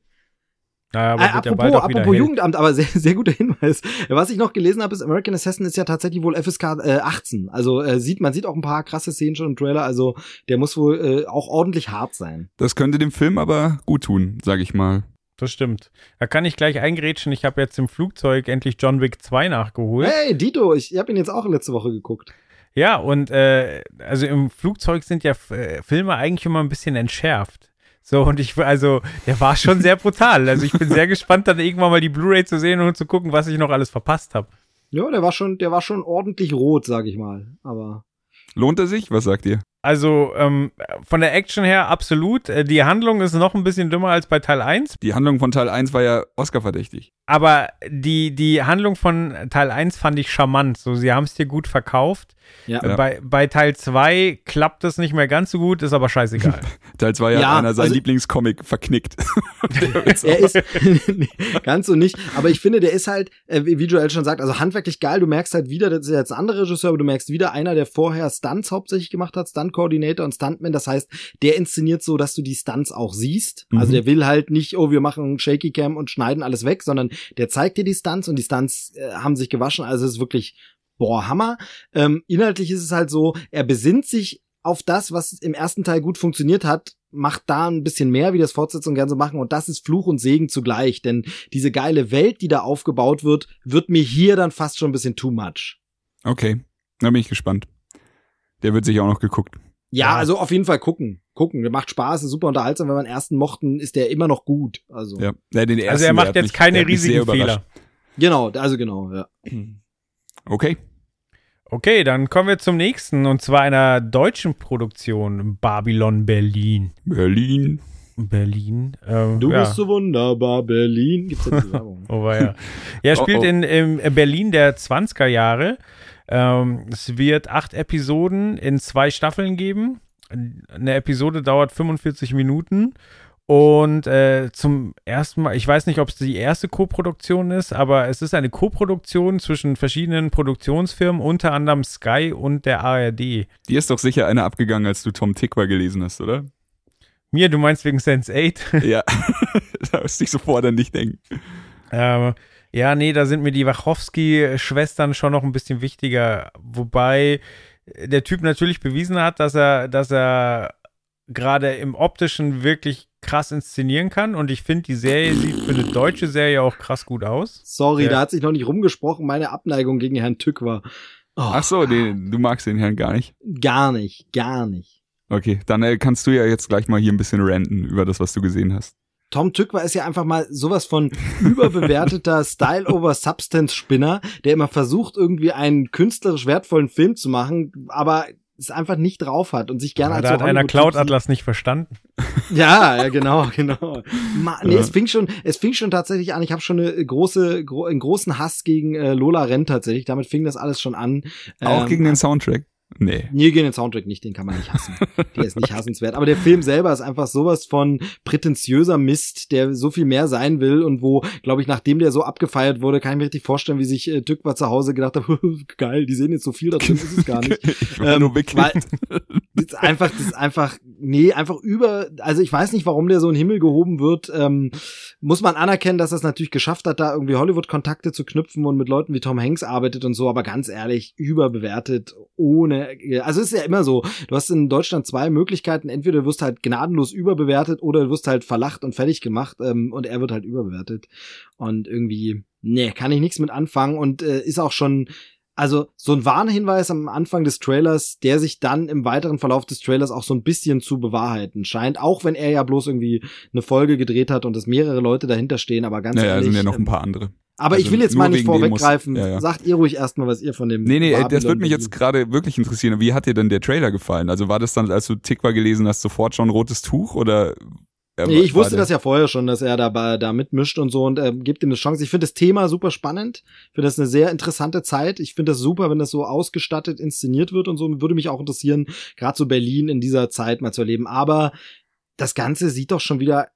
Naja, aber Äh, wird ja apropos bald auch wieder apropos. Jugendamt, aber sehr, sehr guter Hinweis. Was ich noch gelesen habe, ist American Assassin ist ja tatsächlich wohl FSK äh, 18. Also äh, sieht man sieht auch ein paar krasse Szenen schon im Trailer. Also der muss wohl äh, auch ordentlich hart sein. Das könnte dem Film aber gut tun, sag ich mal. Das stimmt. Da kann ich gleich eingrätschen. Ich habe jetzt im Flugzeug endlich John Wick 2 nachgeholt. Hey, Dito, ich, ich habe ihn jetzt auch letzte Woche geguckt. Ja, und äh, also im Flugzeug sind ja äh, Filme eigentlich immer ein bisschen entschärft. So, und ich, also, der war schon sehr brutal. Also ich bin sehr gespannt, dann irgendwann mal die Blu-ray zu sehen und zu gucken, was ich noch alles verpasst habe. Ja, der war schon, der war schon ordentlich rot, sag ich mal. Aber Lohnt er sich? Was sagt ihr? Also ähm, von der Action her absolut. Äh, Die Handlung ist noch ein bisschen dümmer als bei Teil 1. Die Handlung von Teil 1 war ja Oscar-verdächtig. Aber die, die Handlung von Teil 1 fand ich charmant. So, sie haben es dir gut verkauft. Ja. Ja. Bei, bei Teil 2 klappt es nicht mehr ganz so gut, ist aber scheißegal. Teil 2 hat Ja, einer sein also- Lieblingscomic verknickt. Er ist ganz so nicht, aber ich finde, der ist halt, äh, wie Joel schon sagt, also handwerklich geil. Du merkst halt wieder, das ist jetzt ein anderer Regisseur, aber du merkst wieder einer, der vorher Stunts hauptsächlich gemacht hat, Stunt-Coordinator und Stuntman. Das heißt, der inszeniert so, dass du die Stunts auch siehst. Also Mhm. der will halt nicht, oh, wir machen Shaky Cam und schneiden alles weg, sondern der zeigt dir die Stunts und die Stunts äh, haben sich gewaschen. Also es ist wirklich, boah, Hammer. Ähm, inhaltlich ist es halt so, er besinnt sich auf das, was im ersten Teil gut funktioniert hat, macht da ein bisschen mehr, wie das Fortsetzungen gerne so machen. Und das ist Fluch und Segen zugleich. Denn diese geile Welt, die da aufgebaut wird, wird mir hier dann fast schon ein bisschen too much. Okay, da bin ich gespannt. Der wird sich auch noch geguckt. Ja, Ja. also auf jeden Fall gucken. Gucken. Der macht Spaß, ist super unterhaltsam. Wenn man den ersten mochten, ist der immer noch gut. Also, Ja. Ja, den ersten, Also er macht jetzt mich- keine riesigen. Fehler. genau, also genau, ja. Okay. Okay, dann kommen wir zum nächsten und zwar einer deutschen Produktion, Babylon Berlin. Berlin. Berlin. Ähm, Du ja. bist so wunderbar, Berlin. Gibt's ja die Werbung. Oh, ja. Er spielt Oh, oh. in, in Berlin der 20er Jahre. Ähm, es wird acht Episoden in zwei Staffeln geben. Eine Episode dauert 45 Minuten. Und äh, zum ersten Mal, ich weiß nicht, ob es die erste Co-Produktion ist, aber es ist eine Co-Produktion zwischen verschiedenen Produktionsfirmen, unter anderem Sky und der ARD. Dir ist doch sicher eine abgegangen, als du Tom Tickwer gelesen hast, oder? Mir, du meinst wegen Sense 8? ja. da musste ich sofort an dich denken. Ähm, ja, nee, da sind mir die Wachowski-Schwestern schon noch ein bisschen wichtiger. Wobei der Typ natürlich bewiesen hat, dass er, dass er gerade im optischen wirklich krass inszenieren kann. Und ich finde, die Serie sieht für eine deutsche Serie auch krass gut aus. Sorry, Ja. da hat sich noch nicht rumgesprochen. Meine Abneigung gegen Herrn Tück war. Oh, Ach so, den, du magst den Herrn gar nicht. Gar nicht, gar nicht. Okay, dann äh, kannst du ja jetzt gleich mal hier ein bisschen ranten über das, was du gesehen hast. Tom Tückwer ist ja einfach mal sowas von überbewerteter Style-over-Substance-Spinner, der immer versucht, irgendwie einen künstlerisch wertvollen Film zu machen, aber es einfach nicht drauf hat und sich gerne Ja, als da so hat einer Cloud. Atlas nicht verstanden. Ja, ja, genau, genau. Ma, nee, Ja. es fing schon, es fing schon tatsächlich an. Ich habe schon eine große, gro einen großen Hass gegen äh, Lola Rent tatsächlich. Damit fing das alles schon an. Auch Ähm, gegen den Soundtrack? Nee. Nee, gegen den Soundtrack nicht, den kann man nicht hassen. Der ist nicht hassenswert. Aber der Film selber ist einfach sowas von prätentiöser Mist, der so viel mehr sein will und wo, glaube ich, nachdem der so abgefeiert wurde, kann ich mir richtig vorstellen, wie sich äh, Tückwer zu Hause gedacht hat, geil, die sehen jetzt so viel, da drin ist es gar nicht. Ich will Ähm, nur weg. weil- ist einfach, das ist einfach, nee, einfach über, also ich weiß nicht, warum der so in den Himmel gehoben wird. Ähm, muss man anerkennen, dass er es natürlich geschafft hat, da irgendwie Hollywood-Kontakte zu knüpfen und mit Leuten wie Tom Hanks arbeitet und so, aber ganz ehrlich, überbewertet, ohne, also es ist ja immer so, du hast in Deutschland zwei Möglichkeiten, entweder du wirst halt gnadenlos überbewertet oder du wirst halt verlacht und fertig gemacht ähm, und er wird halt überbewertet. Und irgendwie, nee, kann ich nichts mit anfangen und äh, ist auch schon, also so ein Warnhinweis am Anfang des Trailers, der sich dann im weiteren Verlauf des Trailers auch so ein bisschen zu bewahrheiten scheint, auch wenn er ja bloß irgendwie eine Folge gedreht hat und es mehrere Leute dahinter stehen, aber ganz Naja, ehrlich. sind ja noch ähm, ein paar andere. aber also ich will jetzt mal nicht vorweggreifen. ja, ja. Sagt ihr ruhig erstmal, was ihr von dem Nee, nee, äh, das Babylon würde mich jetzt gerade wirklich interessieren. Wie hat dir denn der Trailer gefallen? Also war das dann, als du Tikva gelesen hast, sofort schon rotes Tuch oder? Äh, Nee, ich war wusste das ja vorher schon, dass er dabei da mitmischt und so und ähm, gibt ihm eine Chance. Ich finde das Thema super spannend. Ich finde das eine sehr interessante Zeit. Ich finde das super, wenn das so ausgestattet inszeniert wird und so. Würde mich auch interessieren, gerade so Berlin in dieser Zeit mal zu erleben. Aber das Ganze sieht doch schon wieder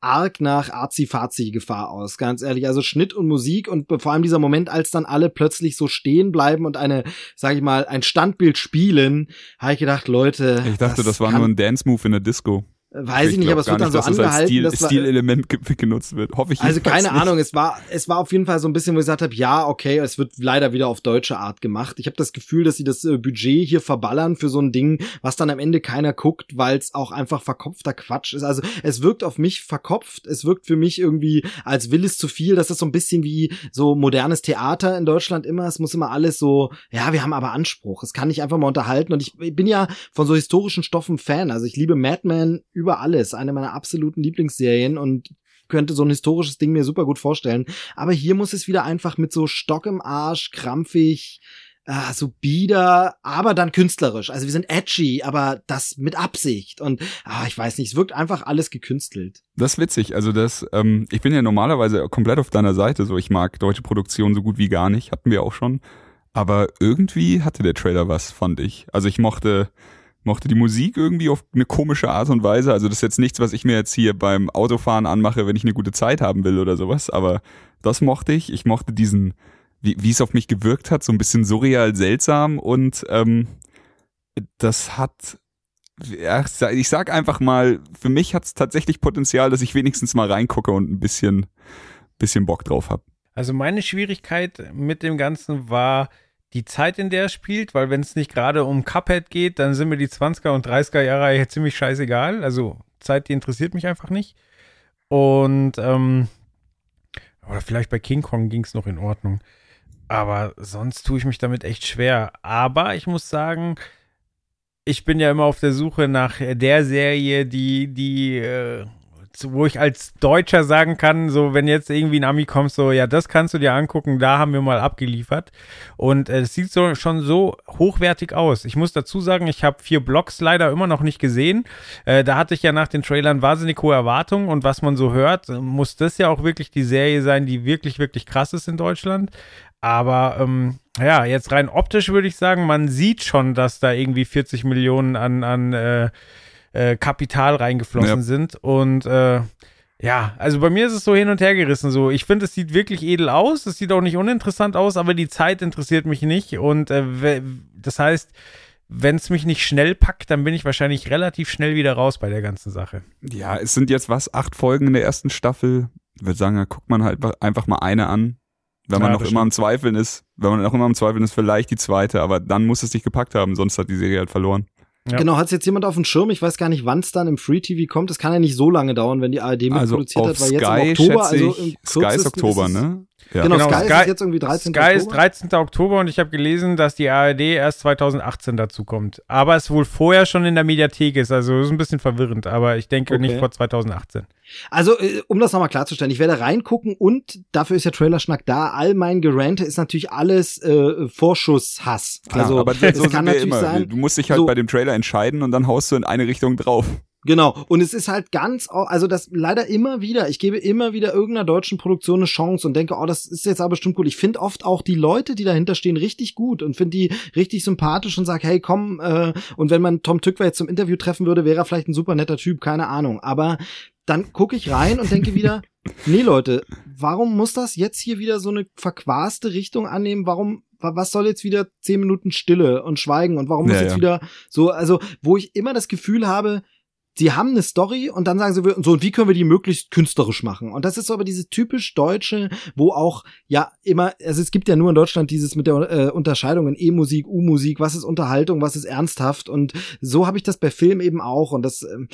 arg nach Arzi-Fazi-Gefahr aus, ganz ehrlich. Also Schnitt und Musik und vor allem dieser Moment, als dann alle plötzlich so stehen bleiben und eine, sag ich mal, ein Standbild spielen, habe ich gedacht, Leute. Ich dachte, das, war kann- nur ein Dance-Move in der Disco. Weiß ich nicht, aber es wird dann so nicht, dass das als angehalten. Stil, das war- Stilelement ge- genutzt wird. Hoffe ich also keine nicht. Ahnung, es war es war auf jeden Fall so ein bisschen, wo ich gesagt habe, ja, okay, es wird leider wieder auf deutsche Art gemacht. Ich habe das Gefühl, dass sie das äh, Budget hier verballern für so ein Ding, was dann am Ende keiner guckt, weil es auch einfach verkopfter Quatsch ist. Also es wirkt auf mich verkopft, es wirkt für mich irgendwie als will es zu viel. Das ist so ein bisschen wie so modernes Theater in Deutschland immer. Es muss immer alles so, ja, wir haben aber Anspruch. Es kann nicht einfach mal unterhalten. Und ich bin ja von so historischen Stoffen Fan. Also ich liebe Mad Men über alles. Eine meiner absoluten Lieblingsserien und könnte so ein historisches Ding mir super gut vorstellen. Aber hier muss es wieder einfach mit so Stock im Arsch, krampfig, äh, so bieder, aber dann künstlerisch. Also wir sind edgy, aber das mit Absicht. Und ah, ich weiß nicht, es wirkt einfach alles gekünstelt. Das ist witzig. Also das, ähm, ich bin ja normalerweise komplett auf deiner Seite. So, ich mag deutsche Produktion so gut wie gar nicht. Hatten wir auch schon. Aber irgendwie hatte der Trailer was, fand ich. Also ich mochte, mochte die Musik irgendwie auf eine komische Art und Weise. Also das ist jetzt nichts, was ich mir jetzt hier beim Autofahren anmache, wenn ich eine gute Zeit haben will oder sowas. Aber das mochte ich. Ich mochte diesen, wie, wie es auf mich gewirkt hat, so ein bisschen surreal seltsam und ähm, das hat ja, ich sag- ich sag einfach mal, für mich hat es tatsächlich Potenzial, dass ich wenigstens mal reingucke und ein bisschen, bisschen Bock drauf habe. Also meine Schwierigkeit mit dem Ganzen war die Zeit, in der er spielt, weil wenn es nicht gerade um Cuphead geht, dann sind mir die 20er und 30er Jahre hier ziemlich scheißegal. Also Zeit, die interessiert mich einfach nicht. Und ähm, oder vielleicht bei King Kong ging es noch in Ordnung. Aber sonst tue ich mich damit echt schwer. Aber ich muss sagen, ich bin ja immer auf der Suche nach der Serie, die, die, äh, wo ich als Deutscher sagen kann, so wenn jetzt irgendwie ein Ami kommt, so ja, das kannst du dir angucken, da haben wir mal abgeliefert. Und äh, es sieht so schon so hochwertig aus. Ich muss dazu sagen, ich habe vier Blogs leider immer noch nicht gesehen. Äh, da hatte ich ja nach den Trailern wahnsinnig hohe Erwartungen und was man so hört, äh, muss das ja auch wirklich die Serie sein, die wirklich, wirklich krass ist in Deutschland. Aber ähm, ja, jetzt rein optisch würde ich sagen, man sieht schon, dass da irgendwie 40 Millionen an, an äh, äh, Kapital reingeflossen Ja. sind. Und äh, ja, also bei mir ist es so hin und her gerissen. So, ich finde, es sieht wirklich edel aus. Es sieht auch nicht uninteressant aus, aber die Zeit interessiert mich nicht. Und äh, das heißt, wenn es mich nicht schnell packt, dann bin ich wahrscheinlich relativ schnell wieder raus bei der ganzen Sache. Ja, es sind jetzt was, acht Folgen in der ersten Staffel. Ich würde sagen, da guckt man halt einfach mal eine an. Wenn man Ja, noch immer am Zweifeln ist, wenn man noch immer am Zweifeln ist, vielleicht die zweite, aber dann muss es dich gepackt haben, sonst hat die Serie halt verloren. Ja. Genau, hat jetzt jemand auf dem Schirm? Ich weiß gar nicht, wann es dann im Free TV kommt. Das kann ja nicht so lange dauern, wenn die ARD Also mitproduziert auf hat, weil jetzt Sky im Oktober, also im Sky ist Oktober, es- ne? Ja. Genau, Genau, Sky, Sky- ist jetzt irgendwie 13. Sky Oktober. ist 13. Oktober und ich habe gelesen, dass die ARD erst 2018 dazu kommt. Aber es wohl vorher schon in der Mediathek ist. Also ist ein bisschen verwirrend, aber ich denke Okay. nicht vor 2018. Also, äh, um das nochmal klarzustellen, ich werde reingucken und dafür ist der Trailerschnack da. All mein Gerante ist natürlich alles äh, Vorschusshass. Klar, also, aber es so kann sind wir natürlich immer. sein, Du musst dich halt so- bei dem Trailer entscheiden und dann haust du in eine Richtung drauf. Genau. Und es ist halt ganz, also das leider immer wieder, ich gebe immer wieder irgendeiner deutschen Produktion eine Chance und denke, oh, das ist jetzt aber bestimmt gut. Ich finde oft auch die Leute, die dahinter stehen, richtig gut und finde die richtig sympathisch und sage, hey, komm, äh, und wenn man Tom Tückwer jetzt zum Interview treffen würde, wäre er vielleicht ein super netter Typ, keine Ahnung. Aber dann gucke ich rein und denke wieder, nee, Leute, warum muss das jetzt hier wieder so eine verquaste Richtung annehmen? Warum, wa- was soll jetzt wieder zehn Minuten Stille und Schweigen und warum muss Ja, jetzt ja. wieder so, also, wo ich immer das Gefühl habe, sie haben eine Story und dann sagen sie so und wie können wir die möglichst künstlerisch machen? Und das ist so aber dieses typisch deutsche wo auch ja immer also es gibt ja nur in Deutschland dieses mit der äh, Unterscheidung in E-Musik U-Musik was ist Unterhaltung was ist ernsthaft? Und so habe ich das bei Film eben auch und das ähm,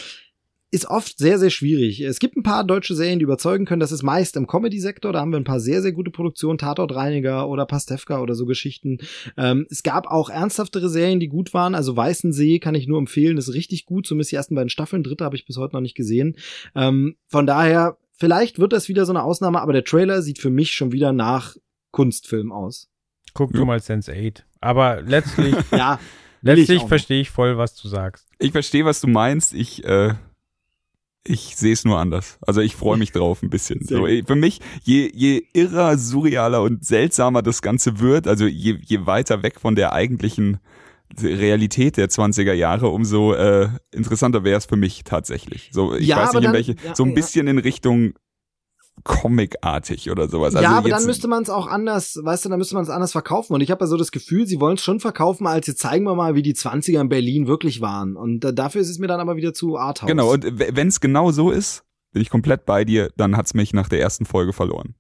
ist oft sehr, sehr schwierig. Es gibt ein paar deutsche Serien, die überzeugen können. Das ist meist im Comedy-Sektor. Da haben wir ein paar sehr, sehr gute Produktionen. Tatortreiniger oder Pastewka oder so Geschichten. Ähm, es gab auch ernsthaftere Serien, die gut waren. Also Weißensee kann ich nur empfehlen. Das ist richtig gut. Zumindest die ersten beiden Staffeln. Dritte habe ich bis heute noch nicht gesehen. Ähm, von daher, vielleicht wird das wieder so eine Ausnahme. Aber der Trailer sieht für mich schon wieder nach Kunstfilm aus. Guck Ja. du mal Sense 8. Aber letztlich, Ja, letztlich verstehe ich voll, was du sagst. Ich verstehe, was du meinst. Ich, äh, ich sehe es nur anders. Also ich freue mich drauf ein bisschen. So, für mich, je, je irrer, surrealer und seltsamer das Ganze wird, also je, je weiter weg von der eigentlichen Realität der 20er Jahre, umso äh, interessanter wäre es für mich tatsächlich. So, ich Ja, weiß nicht in welche, ja, so ein ja. bisschen in Richtung Comic-artig oder sowas. Also ja, aber jetzt, dann müsste man es auch anders, weißt du, dann müsste man es anders verkaufen. Und ich habe ja so das Gefühl, sie wollen es schon verkaufen, als jetzt zeigen wir mal, wie die 20er in Berlin wirklich waren. Und äh, dafür ist es mir dann aber wieder zu Arthouse. Genau, und wenn es genau so ist, bin ich komplett bei dir, dann hat's mich nach der ersten Folge verloren.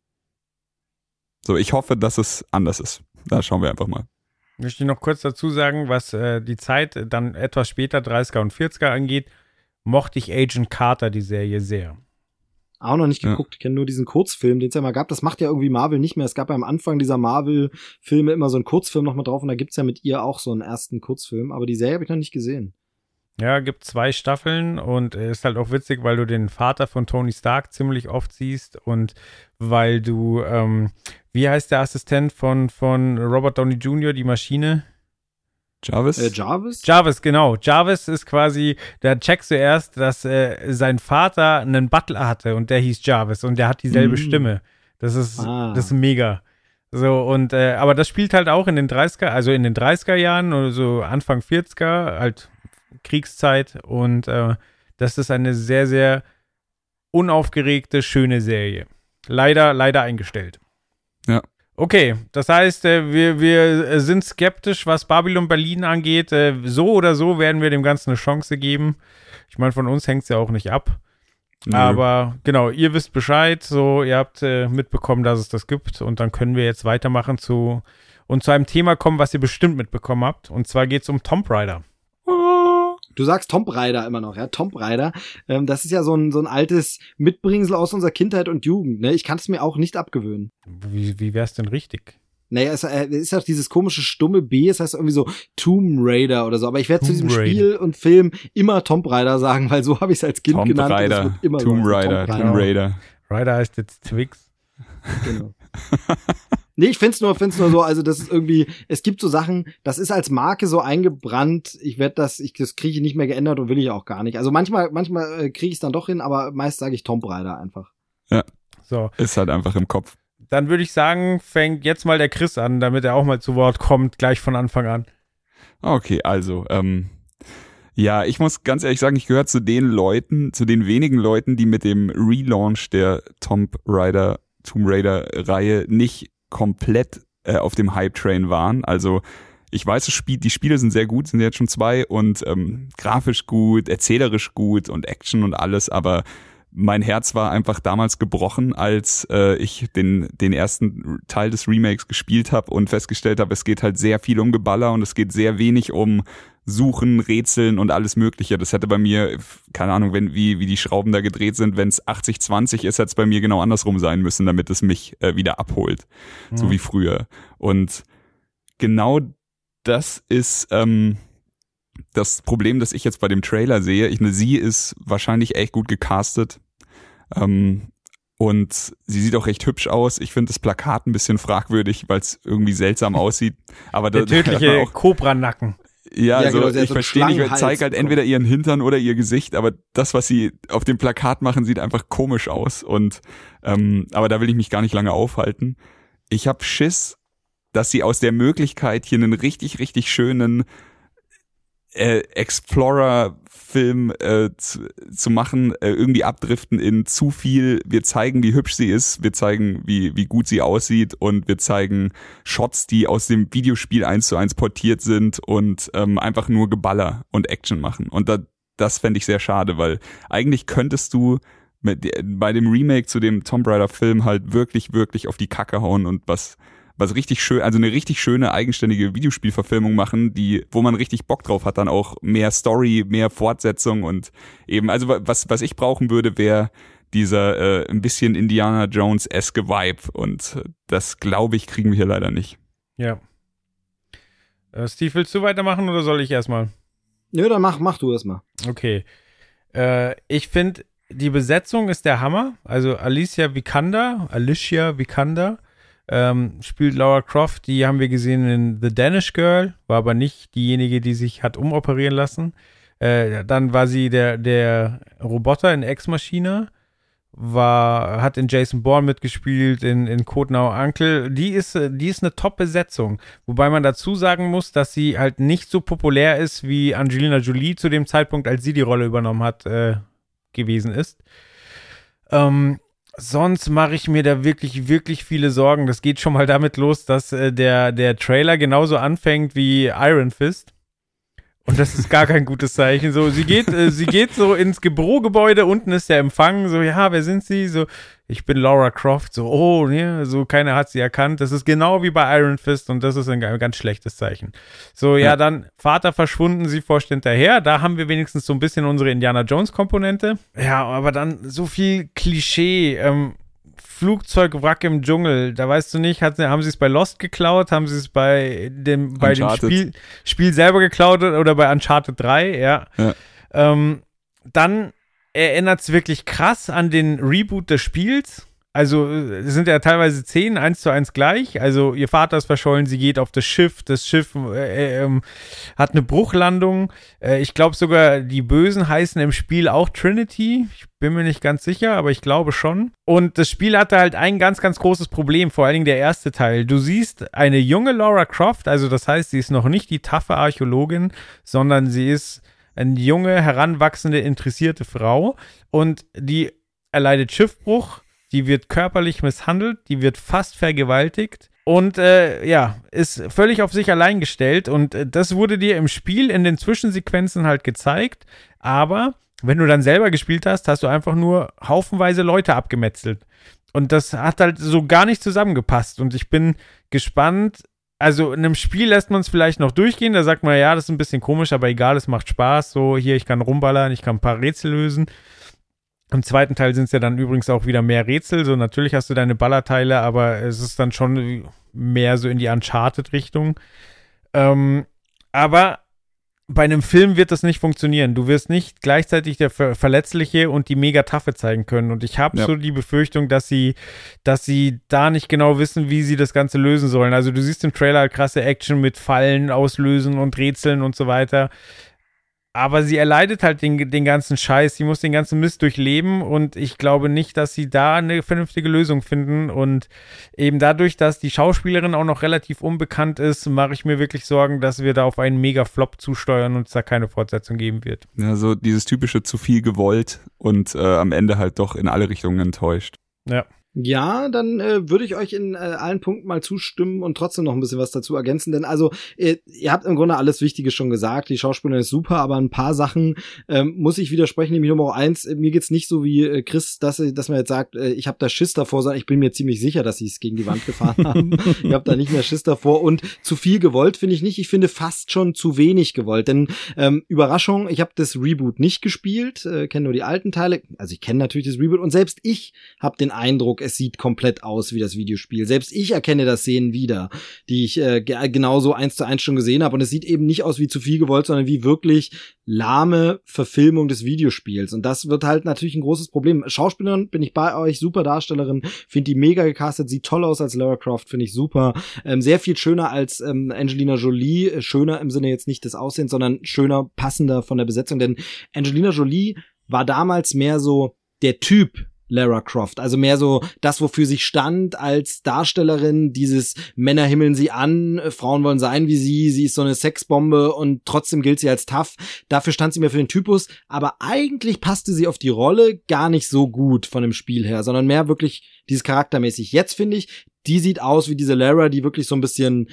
So, ich hoffe, dass es anders ist. Da schauen wir einfach mal. Möchte ich noch kurz dazu sagen, was äh, die Zeit dann etwas später, 30er und 40er angeht, mochte ich Agent Carter, die Serie, sehr. Auch noch nicht Ja. geguckt. Ich kenne nur diesen Kurzfilm, den es ja mal gab. Das macht ja irgendwie Marvel nicht mehr. Es gab ja am Anfang dieser Marvel-Filme immer so einen Kurzfilm noch mal drauf und da gibt's ja mit ihr auch so einen ersten Kurzfilm. Aber die Serie habe ich noch nicht gesehen. Ja, gibt zwei Staffeln und äh, ist halt auch witzig, weil du den Vater von Tony Stark ziemlich oft siehst und weil du, ähm, wie heißt der Assistent von, von Robert Downey Jr., die Maschine? Jarvis? Äh, Jarvis? Jarvis, genau. Jarvis ist quasi, da checkst du erst, dass äh, sein Vater einen Butler hatte und der hieß Jarvis und der hat dieselbe Mhm. Stimme. Das ist, Ah. das ist mega. So, und, äh, aber das spielt halt auch in den 30er, also in den 30er Jahren oder so Anfang 40er, halt Kriegszeit und äh, das ist eine sehr, sehr unaufgeregte, schöne Serie. Leider, leider eingestellt. Ja. Okay, das heißt, äh, wir, wir äh, sind skeptisch, was Babylon Berlin angeht. Äh, so oder so werden wir dem Ganzen eine Chance geben. Ich meine, von uns hängt es ja auch nicht ab. Nö. Aber genau, ihr wisst Bescheid, so ihr habt mitbekommen, dass es das gibt und dann können wir jetzt weitermachen zu und zu einem Thema kommen, was ihr bestimmt mitbekommen habt. Und zwar geht es um Tomb Raider. Du sagst Tomb Raider immer noch, ja, Tomb Raider. Ähm, das ist ja so ein, so ein altes Mitbringsel aus unserer Kindheit und Jugend. Ne? Ich kann es mir auch nicht abgewöhnen. Wie, wie wär's denn richtig? Naja, es äh, ist ja dieses komische stumme B, es heißt irgendwie so Tomb Raider oder so. Aber ich werde zu diesem Raider. Spiel und Film immer Tomb Raider sagen, weil so habe ich es als Kind Tomb genannt. es Raider, wird immer Tomb so Raider, Tomb Tomb Raider. Raider heißt jetzt Twix. Genau. nee, ich find's nur, find's nur so, also das ist irgendwie, es gibt so Sachen, das ist als Marke so eingebrannt, ich werde das, ich, das kriege ich nicht mehr geändert und will ich auch gar nicht. Also manchmal, manchmal äh, kriege ich es dann doch hin, aber meist sage ich Tomb Raider einfach. So, Ist halt einfach im Kopf. dann würde ich sagen, fängt jetzt mal der Chris an, damit er auch mal zu Wort kommt, gleich von Anfang an. Okay, also, ähm, ja, ich muss ganz ehrlich sagen, ich gehöre zu den Leuten, zu den wenigen Leuten, die mit dem Relaunch der Tomb Raider, Tomb Raider Reihe nicht komplett äh, auf dem Hype-Train waren. Also, ich weiß, das Spiel, die Spiele sind sehr gut, sind jetzt schon zwei und ähm, grafisch gut, erzählerisch gut und Action und alles, aber mein Herz war einfach damals gebrochen, als äh, ich den, den ersten Teil des Remakes gespielt habe und festgestellt habe, es geht halt sehr viel um Geballer und es geht sehr wenig um Suchen, Rätseln und alles Mögliche. Das hätte bei mir, keine Ahnung, wenn, wie, wie die Schrauben da gedreht sind, wenn es 80-20 ist, hätte es bei mir genau andersrum sein müssen, damit es mich äh, wieder abholt. Mhm. So wie früher. Und genau das ist ähm, das Problem, das ich jetzt bei dem Trailer sehe. Ich ne, sie ist wahrscheinlich echt gut gecastet. Ähm, und sie sieht auch recht hübsch aus. Ich finde das Plakat ein bisschen fragwürdig, weil es irgendwie seltsam aussieht. Aber der da, tödliche Cobra-Nacken. Ja, ja, also genau, ich so verstehe nicht, ich zeige halt entweder ihren Hintern oder ihr Gesicht, aber das, was sie auf dem Plakat machen, sieht einfach komisch aus. Und ähm, aber da will ich mich gar nicht lange aufhalten. Ich habe Schiss, dass sie aus der Möglichkeit, hier einen richtig, richtig schönen äh, Explorer-Film äh, zu, zu machen, äh, irgendwie abdriften in zu viel, wir zeigen, wie hübsch sie ist, wir zeigen, wie, wie gut sie aussieht und wir zeigen Shots, die aus dem Videospiel eins zu eins portiert sind und ähm, einfach nur Geballer und Action machen. Und da, das fände ich sehr schade, weil eigentlich könntest du mit, bei dem Remake zu dem Tomb Raider Film halt wirklich, wirklich auf die Kacke hauen und was was richtig schön, also eine richtig schöne eigenständige Videospielverfilmung machen, die, wo man richtig Bock drauf hat, dann auch mehr Story, mehr Fortsetzung und eben, also was, was ich brauchen würde, wäre dieser äh, ein bisschen Indiana Jones-eske Vibe und das glaube ich, kriegen wir hier leider nicht. Ja. Äh, Steve, willst du weitermachen oder soll ich erstmal? Nö, dann mach, mach du erstmal. Okay. Äh, ich finde, die Besetzung ist der Hammer. Also Alicia Vikander, Alicia Vikander ähm, spielt Laura Croft, die haben wir gesehen in The Danish Girl, war aber nicht diejenige, die sich hat umoperieren lassen. Äh, dann war sie der, der Roboter in Ex Machina, war, hat in Jason Bourne mitgespielt, in, in Codenau Uncle. Die ist, die ist eine Top-Besetzung. Wobei man dazu sagen muss, dass sie halt nicht so populär ist, wie Angelina Jolie zu dem Zeitpunkt, als sie die Rolle übernommen hat, äh, gewesen ist. Ähm, sonst mache ich mir da wirklich, wirklich viele Sorgen. Das geht schon mal damit los, dass äh, der, der Trailer genauso anfängt wie Iron Fist. Und das ist gar kein gutes Zeichen. So, sie geht, äh, sie geht so ins Bürogebäude, unten ist der Empfang, so, ja, wer sind sie? So, ich bin Laura Croft, so, oh, ne, so, keiner hat sie erkannt. Das ist genau wie bei Iron Fist und das ist ein, ganz schlechtes Zeichen. So, ja, ja, dann Vater verschwunden, sie forscht hinterher. Da haben wir wenigstens so ein bisschen unsere Indiana Jones Komponente. Ja, aber dann so viel Klischee, ähm, Flugzeugwrack im Dschungel. Da weißt du nicht, hat, haben sie es bei Lost geklaut, haben sie es bei dem, bei dem Spiel, Spiel selber geklaut oder bei Uncharted 3, ja. ja. Ähm, dann erinnert es wirklich krass an den Reboot des Spiels. Also sind ja teilweise zehn, eins zu eins gleich. Also ihr Vater ist verschollen, sie geht auf das Schiff, das Schiff äh, äh, hat eine Bruchlandung. Äh, ich glaube sogar, die Bösen heißen im Spiel auch Trinity. Ich bin mir nicht ganz sicher, aber ich glaube schon. Und das Spiel hatte halt ein ganz, ganz großes Problem, vor allen Dingen der erste Teil. Du siehst eine junge Laura Croft, also das heißt, sie ist noch nicht die taffe Archäologin, sondern sie ist eine junge, heranwachsende, interessierte Frau und die erleidet Schiffbruch die wird körperlich misshandelt, die wird fast vergewaltigt und äh, ja, ist völlig auf sich allein gestellt und äh, das wurde dir im Spiel in den Zwischensequenzen halt gezeigt, aber wenn du dann selber gespielt hast, hast du einfach nur haufenweise Leute abgemetzelt. Und das hat halt so gar nicht zusammengepasst. Und ich bin gespannt. Also in einem Spiel lässt man es vielleicht noch durchgehen. Da sagt man, ja, das ist ein bisschen komisch, aber egal, es macht Spaß. So, hier, ich kann rumballern, ich kann ein paar Rätsel lösen. Im zweiten Teil sind es ja dann übrigens auch wieder mehr Rätsel. So, natürlich hast du deine Ballerteile, aber es ist dann schon mehr so in die Uncharted-Richtung. Ähm, aber bei einem Film wird das nicht funktionieren. Du wirst nicht gleichzeitig der Ver Verletzliche und die mega Taffe zeigen können. Und ich habe ja. so die Befürchtung, dass sie, dass sie da nicht genau wissen, wie sie das Ganze lösen sollen. Also du siehst im Trailer krasse Action mit Fallen auslösen und Rätseln und so weiter aber sie erleidet halt den, den ganzen Scheiß, sie muss den ganzen Mist durchleben und ich glaube nicht, dass sie da eine vernünftige Lösung finden und eben dadurch, dass die Schauspielerin auch noch relativ unbekannt ist, mache ich mir wirklich Sorgen, dass wir da auf einen Mega-Flop zusteuern und es da keine Fortsetzung geben wird. Ja, so dieses typische zu viel gewollt und äh, am Ende halt doch in alle Richtungen enttäuscht. Ja. Ja, dann äh, würde ich euch in äh, allen Punkten mal zustimmen und trotzdem noch ein bisschen was dazu ergänzen. Denn also, äh, ihr habt im Grunde alles Wichtige schon gesagt. Die Schauspielerin ist super, aber ein paar Sachen ähm, muss ich widersprechen. Nämlich Nummer eins, äh, mir geht's nicht so wie äh, Chris, dass, dass man jetzt sagt, äh, ich habe da Schiss davor, sondern ich bin mir ziemlich sicher, dass sie es gegen die Wand gefahren haben. ich habe da nicht mehr Schiss davor. Und zu viel gewollt finde ich nicht. Ich finde fast schon zu wenig gewollt. Denn ähm, Überraschung, ich habe das Reboot nicht gespielt, äh, kenne nur die alten Teile. Also ich kenne natürlich das Reboot und selbst ich habe den Eindruck, es sieht komplett aus wie das Videospiel. Selbst ich erkenne das Szenen wieder, die ich äh, genauso eins zu eins schon gesehen habe. Und es sieht eben nicht aus wie zu viel gewollt, sondern wie wirklich lahme Verfilmung des Videospiels. Und das wird halt natürlich ein großes Problem. Schauspielerin bin ich bei euch, super Darstellerin, finde die mega gecastet, sieht toll aus als Lara Croft, finde ich super. Ähm, sehr viel schöner als ähm, Angelina Jolie. Schöner im Sinne jetzt nicht des Aussehens, sondern schöner, passender von der Besetzung. Denn Angelina Jolie war damals mehr so der Typ Lara Croft. Also mehr so das, wofür sie stand als Darstellerin, dieses Männer himmeln sie an, Frauen wollen sein wie sie, sie ist so eine Sexbombe und trotzdem gilt sie als tough. Dafür stand sie mehr für den Typus, aber eigentlich passte sie auf die Rolle gar nicht so gut von dem Spiel her, sondern mehr wirklich dieses charaktermäßig. Jetzt finde ich, die sieht aus wie diese Lara, die wirklich so ein bisschen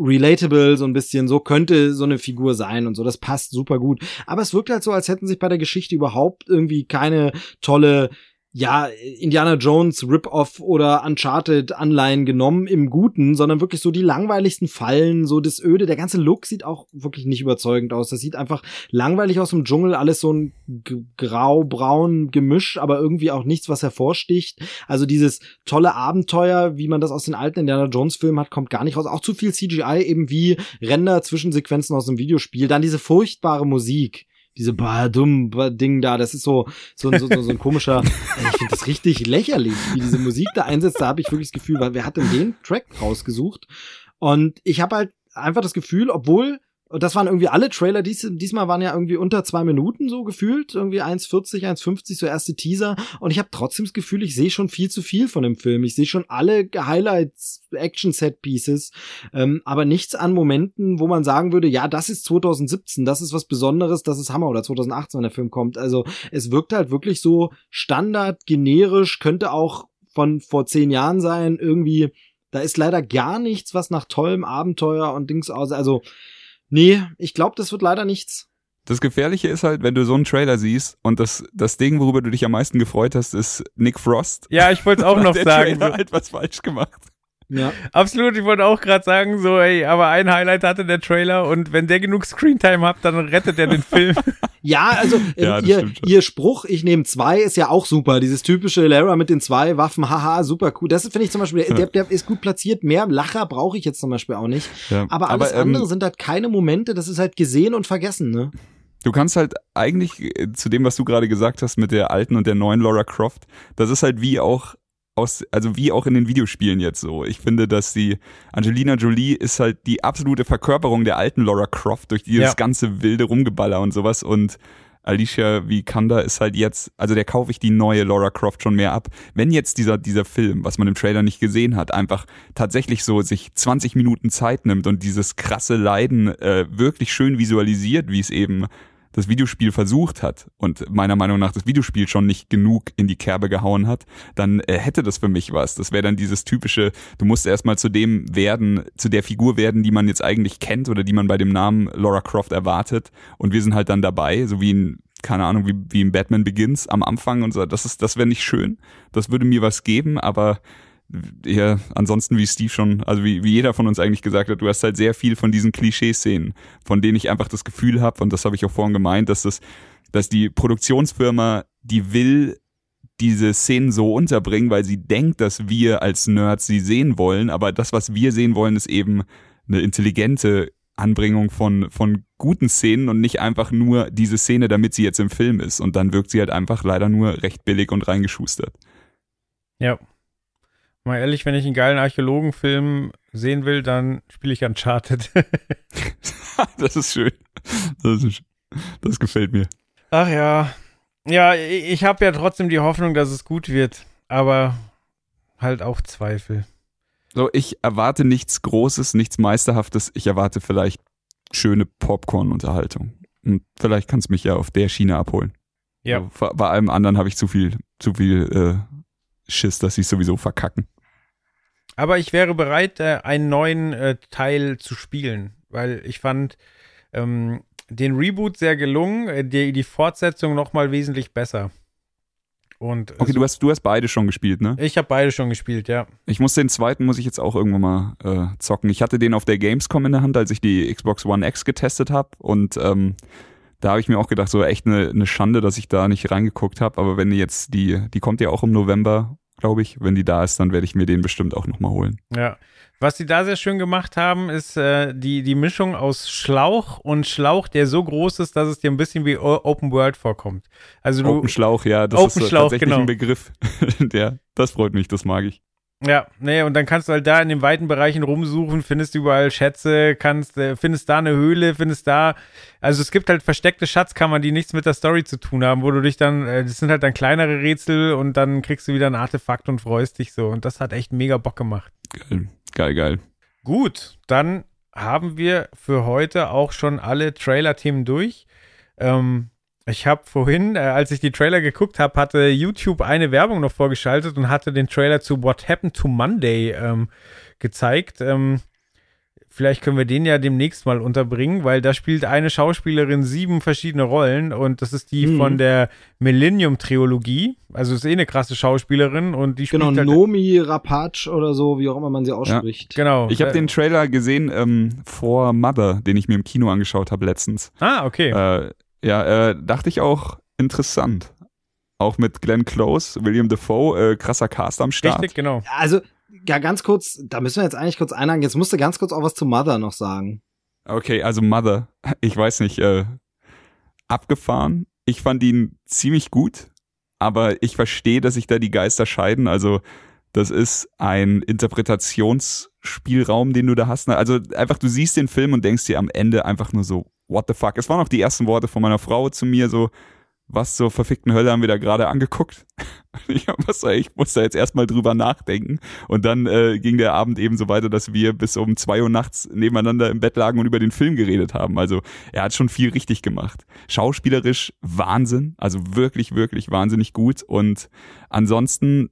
relatable, so ein bisschen, so könnte so eine Figur sein und so. Das passt super gut. Aber es wirkt halt so, als hätten sich bei der Geschichte überhaupt irgendwie keine tolle ja, Indiana Jones Rip-Off oder Uncharted Anleihen genommen im Guten, sondern wirklich so die langweiligsten Fallen, so das Öde. Der ganze Look sieht auch wirklich nicht überzeugend aus. Das sieht einfach langweilig aus im Dschungel, alles so ein grau-braun Gemisch, aber irgendwie auch nichts, was hervorsticht. Also dieses tolle Abenteuer, wie man das aus den alten Indiana Jones Filmen hat, kommt gar nicht raus. Auch zu viel CGI, eben wie Render-Zwischensequenzen aus dem Videospiel. Dann diese furchtbare Musik diese dumm Ding da, das ist so so, so, so, so ein komischer, ich finde das richtig lächerlich, wie diese Musik da einsetzt, da habe ich wirklich das Gefühl, weil wer hat denn den Track rausgesucht? Und ich habe halt einfach das Gefühl, obwohl und das waren irgendwie alle Trailer, dies, diesmal waren ja irgendwie unter zwei Minuten so gefühlt, irgendwie 1,40, 1,50, so erste Teaser. Und ich habe trotzdem das Gefühl, ich sehe schon viel zu viel von dem Film. Ich sehe schon alle Highlights, Action-Set-Pieces, ähm, aber nichts an Momenten, wo man sagen würde, ja, das ist 2017, das ist was Besonderes, das ist Hammer oder 2018, wenn der Film kommt. Also es wirkt halt wirklich so standard, generisch, könnte auch von vor zehn Jahren sein, irgendwie. Da ist leider gar nichts, was nach tollem Abenteuer und Dings aus. Also Nee, ich glaube, das wird leider nichts. Das Gefährliche ist halt, wenn du so einen Trailer siehst und das, das Ding, worüber du dich am meisten gefreut hast, ist Nick Frost. Ja, ich wollte es auch noch der sagen. Trailer so. hat was falsch gemacht. Ja. Absolut, ich wollte auch gerade sagen, so, ey, aber ein Highlight hatte der Trailer und wenn der genug Screentime hat, dann rettet er den Film. ja, also äh, ja, ihr, ihr Spruch, ich nehme zwei, ist ja auch super. Dieses typische Lara mit den zwei Waffen, haha, super cool. Das finde ich zum Beispiel, der, der ist gut platziert. Mehr Lacher brauche ich jetzt zum Beispiel auch nicht. Ja. Aber alles aber, ähm, andere sind halt keine Momente, das ist halt gesehen und vergessen, ne? Du kannst halt eigentlich äh, zu dem, was du gerade gesagt hast mit der alten und der neuen Laura Croft, das ist halt wie auch aus, also wie auch in den Videospielen jetzt so. Ich finde, dass die Angelina Jolie ist halt die absolute Verkörperung der alten Laura Croft durch dieses ja. ganze wilde Rumgeballer und sowas und Alicia Vikander ist halt jetzt, also der kaufe ich die neue Laura Croft schon mehr ab. Wenn jetzt dieser, dieser Film, was man im Trailer nicht gesehen hat, einfach tatsächlich so sich 20 Minuten Zeit nimmt und dieses krasse Leiden äh, wirklich schön visualisiert, wie es eben das Videospiel versucht hat und meiner Meinung nach das Videospiel schon nicht genug in die Kerbe gehauen hat, dann äh, hätte das für mich was. Das wäre dann dieses typische, du musst erstmal zu dem werden, zu der Figur werden, die man jetzt eigentlich kennt oder die man bei dem Namen Laura Croft erwartet und wir sind halt dann dabei, so wie ein keine Ahnung, wie, wie im Batman Begins am Anfang und so. Das ist, das wäre nicht schön. Das würde mir was geben, aber ja, ansonsten wie Steve schon, also wie, wie jeder von uns eigentlich gesagt hat, du hast halt sehr viel von diesen Klischeeszenen, von denen ich einfach das Gefühl habe, und das habe ich auch vorhin gemeint, dass das, dass die Produktionsfirma, die will diese Szenen so unterbringen, weil sie denkt, dass wir als Nerds sie sehen wollen, aber das, was wir sehen wollen, ist eben eine intelligente Anbringung von, von guten Szenen und nicht einfach nur diese Szene, damit sie jetzt im Film ist. Und dann wirkt sie halt einfach leider nur recht billig und reingeschustert. Ja, Mal ehrlich, wenn ich einen geilen Archäologenfilm sehen will, dann spiele ich Uncharted. das ist schön. Das, ist, das gefällt mir. Ach ja. Ja, ich habe ja trotzdem die Hoffnung, dass es gut wird, aber halt auch Zweifel. So, ich erwarte nichts Großes, nichts Meisterhaftes. Ich erwarte vielleicht schöne Popcorn-Unterhaltung. Und vielleicht kannst du mich ja auf der Schiene abholen. Ja. Bei allem anderen habe ich zu viel, zu viel äh, Schiss, dass sie sowieso verkacken. Aber ich wäre bereit, äh, einen neuen äh, Teil zu spielen, weil ich fand ähm, den Reboot sehr gelungen, äh, die, die Fortsetzung nochmal wesentlich besser. Und Okay, du hast, du hast beide schon gespielt, ne? ich habe beide schon gespielt, ja. Ich muss den zweiten, muss ich jetzt auch irgendwann mal äh, zocken. Ich hatte den auf der Gamescom in der Hand, als ich die Xbox One X getestet habe. Und ähm, da habe ich mir auch gedacht, so echt eine, eine Schande, dass ich da nicht reingeguckt habe. Aber wenn die jetzt, die, die kommt ja auch im November, glaube ich. Wenn die da ist, dann werde ich mir den bestimmt auch nochmal holen. Ja. Was sie da sehr schön gemacht haben, ist äh, die, die Mischung aus Schlauch und Schlauch, der so groß ist, dass es dir ein bisschen wie O- Open World vorkommt. Also du, Open Schlauch, ja, das Open ist Schlauch, tatsächlich genau. ein Begriff. der, das freut mich, das mag ich. Ja, nee, und dann kannst du halt da in den weiten Bereichen rumsuchen, findest überall Schätze, kannst, äh, findest da eine Höhle, findest da, also es gibt halt versteckte Schatzkammern, die nichts mit der Story zu tun haben, wo du dich dann, äh, das sind halt dann kleinere Rätsel und dann kriegst du wieder ein Artefakt und freust dich so. Und das hat echt mega Bock gemacht. Geil, geil, geil. Gut, dann haben wir für heute auch schon alle Trailer-Themen durch. Ähm, ich habe vorhin, äh, als ich die Trailer geguckt habe, hatte YouTube eine Werbung noch vorgeschaltet und hatte den Trailer zu What Happened to Monday ähm, gezeigt. Ähm, vielleicht können wir den ja demnächst mal unterbringen, weil da spielt eine Schauspielerin sieben verschiedene Rollen und das ist die Mhm. von der Millennium-Trilogie. Also ist eh eine krasse Schauspielerin und die spielt Genau, halt, Nomi Rapatsch oder so, wie auch immer man sie ausspricht. Genau. Ich habe äh, den Trailer gesehen ähm, vor Mother, den ich mir im Kino angeschaut habe letztens. Ah, okay. Äh, ja, äh, dachte ich auch interessant. Auch mit Glenn Close, William Defoe, äh, krasser Cast am Start. Richtig, genau. Also, ja, ganz kurz, da müssen wir jetzt eigentlich kurz einhaken. Jetzt musst du ganz kurz auch was zu Mother noch sagen. Okay, also Mother, ich weiß nicht, äh, abgefahren. Ich fand ihn ziemlich gut, aber ich verstehe, dass sich da die Geister scheiden. Also das ist ein Interpretationsspielraum, den du da hast. Also einfach, du siehst den Film und denkst dir am Ende einfach nur so, what the fuck. Es waren auch die ersten Worte von meiner Frau zu mir so, was zur verfickten Hölle haben wir da gerade angeguckt? Ich muss da, ich muss da jetzt erstmal drüber nachdenken. Und dann äh, ging der Abend eben so weiter, dass wir bis um zwei Uhr nachts nebeneinander im Bett lagen und über den Film geredet haben. Also er hat schon viel richtig gemacht. Schauspielerisch Wahnsinn, also wirklich, wirklich wahnsinnig gut. Und ansonsten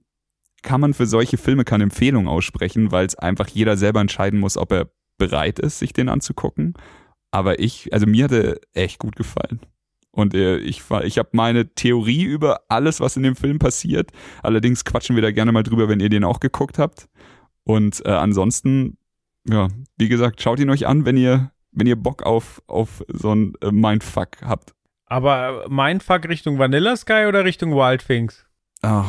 kann man für solche Filme keine Empfehlung aussprechen, weil es einfach jeder selber entscheiden muss, ob er bereit ist, sich den anzugucken. Aber ich, also mir hat er echt gut gefallen. Und äh, ich, war- ich habe meine Theorie über alles, was in dem Film passiert. Allerdings quatschen wir da gerne mal drüber, wenn ihr den auch geguckt habt. Und äh, ansonsten, ja, wie gesagt, schaut ihn euch an, wenn ihr, wenn ihr Bock auf, auf so ein äh, Mindfuck habt. Aber Mindfuck Richtung Vanilla Sky oder Richtung Wild Things? Ah,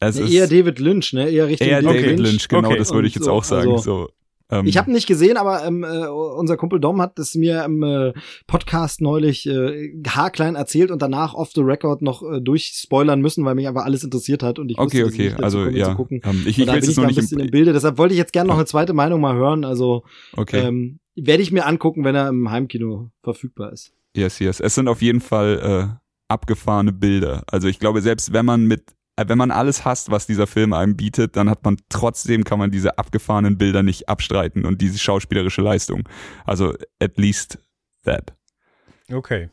es Nee, ist eher David Lynch, ne? Eher Richtung eher David Lynch, genau, Okay. das würde ich jetzt so, auch sagen. also- so, ähm, Ich habe nicht gesehen, aber ähm, äh, unser Kumpel Dom hat es mir im äh, Podcast neulich äh, haarklein erzählt und danach off the record noch äh, durchspoilern müssen, weil mich einfach alles interessiert hat und ich okay, wusste, okay, nicht also ja, zu gucken. ähm, ich, ich bin es ich noch da ein nicht bisschen im im, Bilde. Deshalb wollte ich jetzt gerne noch eine zweite Meinung mal hören. Also okay. ähm, werde ich mir angucken, wenn er im Heimkino verfügbar ist. Yes, yes. Es sind auf jeden Fall äh, abgefahrene Bilder. Also ich glaube, selbst wenn man mit, wenn man alles hasst, was dieser Film einem bietet, dann hat man trotzdem kann man diese abgefahrenen Bilder nicht abstreiten und diese schauspielerische Leistung. Also at least that. Okay.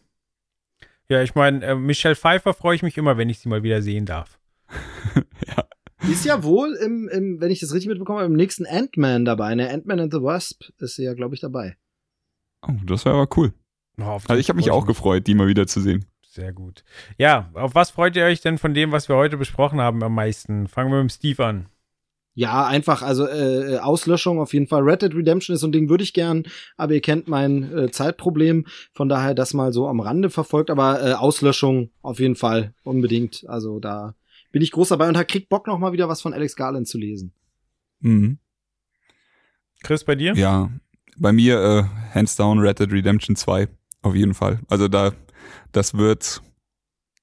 Ja, ich meine, äh, Michelle Pfeiffer freue ich mich immer, wenn ich sie mal wieder sehen darf. ja. Die ist ja wohl im, im, wenn ich das richtig mitbekomme, im nächsten Ant-Man dabei. Ne? Ant-Man and the Wasp ist sie ja, glaube ich, dabei. Oh, das wäre aber cool. Oh, Also ich habe mich auch gefreut, die mal wieder zu sehen. Sehr gut. Ja, auf was freut ihr euch denn von dem, was wir heute besprochen haben, am meisten? Fangen wir mit dem Steve an. Ja, einfach, also äh, Auslöschung auf jeden Fall. Red Dead Redemption ist so ein Ding, würde ich gern, aber ihr kennt mein äh, Zeitproblem, von daher das mal so am Rande verfolgt, aber äh, Auslöschung auf jeden Fall, unbedingt. Also da bin ich groß dabei und kriegt Bock noch mal wieder was von Alex Garland zu lesen. Mhm. Chris, bei dir? Ja, bei mir äh, hands down Red Dead Redemption 2 auf jeden Fall. Also da das wird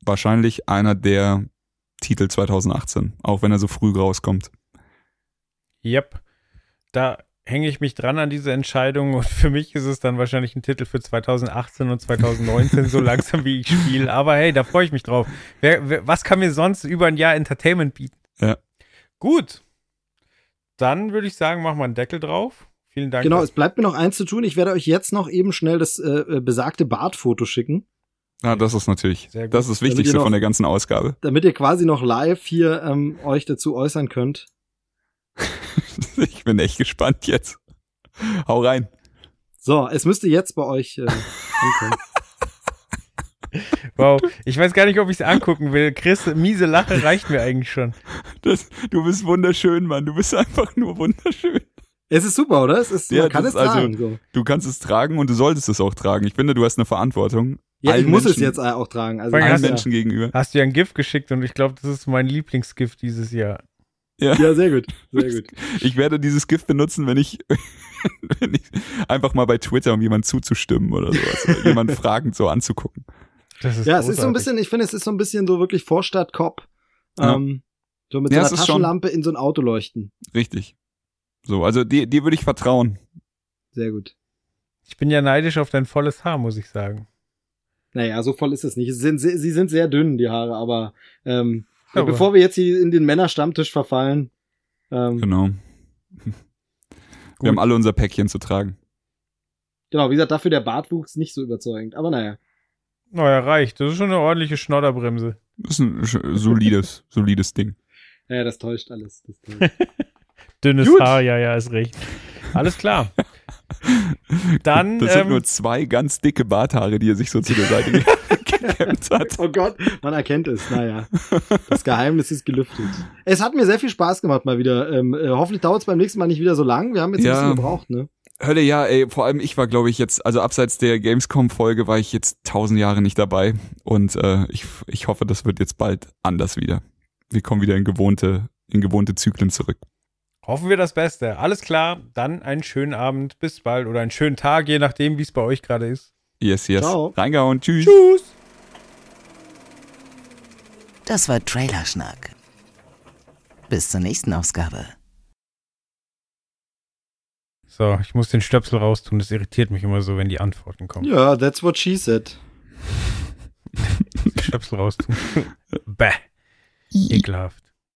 wahrscheinlich einer der Titel 2018, auch wenn er so früh rauskommt. Yep. Da hänge ich mich dran an diese Entscheidung und für mich ist es dann wahrscheinlich ein Titel für 2018 und 2019, so langsam wie ich spiele. Aber hey, da freue ich mich drauf. Wer, wer, was kann mir sonst über ein Jahr Entertainment bieten? Ja. Gut. Dann würde ich sagen, machen wir einen Deckel drauf. Vielen Dank. Genau, es bleibt mir noch eins zu tun. Ich werde euch jetzt noch eben schnell das äh, äh, besagte Bartfoto schicken. Ah, das ist natürlich, Sehr gut. das ist das Wichtigste noch- von der ganzen Ausgabe. Damit ihr quasi noch live hier ähm, euch dazu äußern könnt. Ich bin echt gespannt jetzt. Hau rein. So, es müsste jetzt bei euch äh, ankommen. Wow. Ich weiß gar nicht, ob ich es angucken will. Chris, miese Lache reicht mir eigentlich schon. Das, du bist wunderschön, Mann. Du bist einfach nur wunderschön. Es ist super, oder? Es ist, Ja, man kann das es ist also- tragen. So. Du kannst es tragen und du solltest es auch tragen. Ich finde, du hast eine Verantwortung. Ja, ich allen muss es Menschen- jetzt auch tragen. Also Allen Menschen gegenüber. Hast du ja ein Gift geschickt und ich glaube, das ist mein Lieblingsgift dieses Jahr. Ja. ja, sehr gut, sehr gut. Ich werde dieses Gift benutzen, wenn ich, wenn ich einfach mal bei Twitter, um jemand zuzustimmen oder sowas. Oder jemand fragend so anzugucken. Das ist Ja, es ist so ein großartig. bisschen, ich finde, es ist so ein bisschen so wirklich Vorstadt-Cop. Ja. Ähm, so mit Ja, so es einer Taschenlampe in so ein Auto leuchten. Richtig. So, also dir, dir würde ich vertrauen. Sehr gut. Ich bin ja neidisch auf dein volles Haar, muss ich sagen. Naja, so voll ist es nicht. Sie sind, sie sind sehr dünn, die Haare, aber, ähm, Aber- bevor wir jetzt hier in den Männerstammtisch verfallen, ähm, Genau. Wir haben alle unser Päckchen zu tragen. genau, wie gesagt, dafür der Bartwuchs nicht so überzeugend. Aber naja. Naja, reicht. Das ist schon eine ordentliche Schnodderbremse. Das ist ein solides, solides Ding. Ja, das täuscht alles. Das täuscht. Dünnes Gut. Haar, ja, ja, ist recht. Alles klar. Dann, Das sind ähm, nur zwei ganz dicke Barthaare, die er sich so zu der Seite ge- gekämmt hat. oh Gott, man erkennt es. Naja, das Geheimnis ist gelüftet. Es hat mir sehr viel Spaß gemacht mal wieder. Ähm, äh, hoffentlich dauert es beim nächsten Mal nicht wieder so lang. Wir haben jetzt Ja. ein bisschen gebraucht, ne? Hölle, ja, ey, vor allem ich war, glaube ich, jetzt, also abseits der Gamescom-Folge war ich jetzt tausend Jahre nicht dabei. Und äh, ich, ich hoffe, das wird jetzt bald anders wieder. Wir kommen wieder in gewohnte, in gewohnte Zyklen zurück. Hoffen wir das Beste. Alles klar. Dann einen schönen Abend. Bis bald. Oder einen schönen Tag, je nachdem, wie es bei euch gerade ist. Yes, yes. Ciao. Reingehauen, tschüss. Tschüss. Das war Trailerschnack. Bis zur nächsten Ausgabe. So, ich muss den Stöpsel raustun. Das irritiert mich immer so, wenn die Antworten kommen. Ja, that's what she said. Stöpsel raustun. Bäh. Ekelhaft.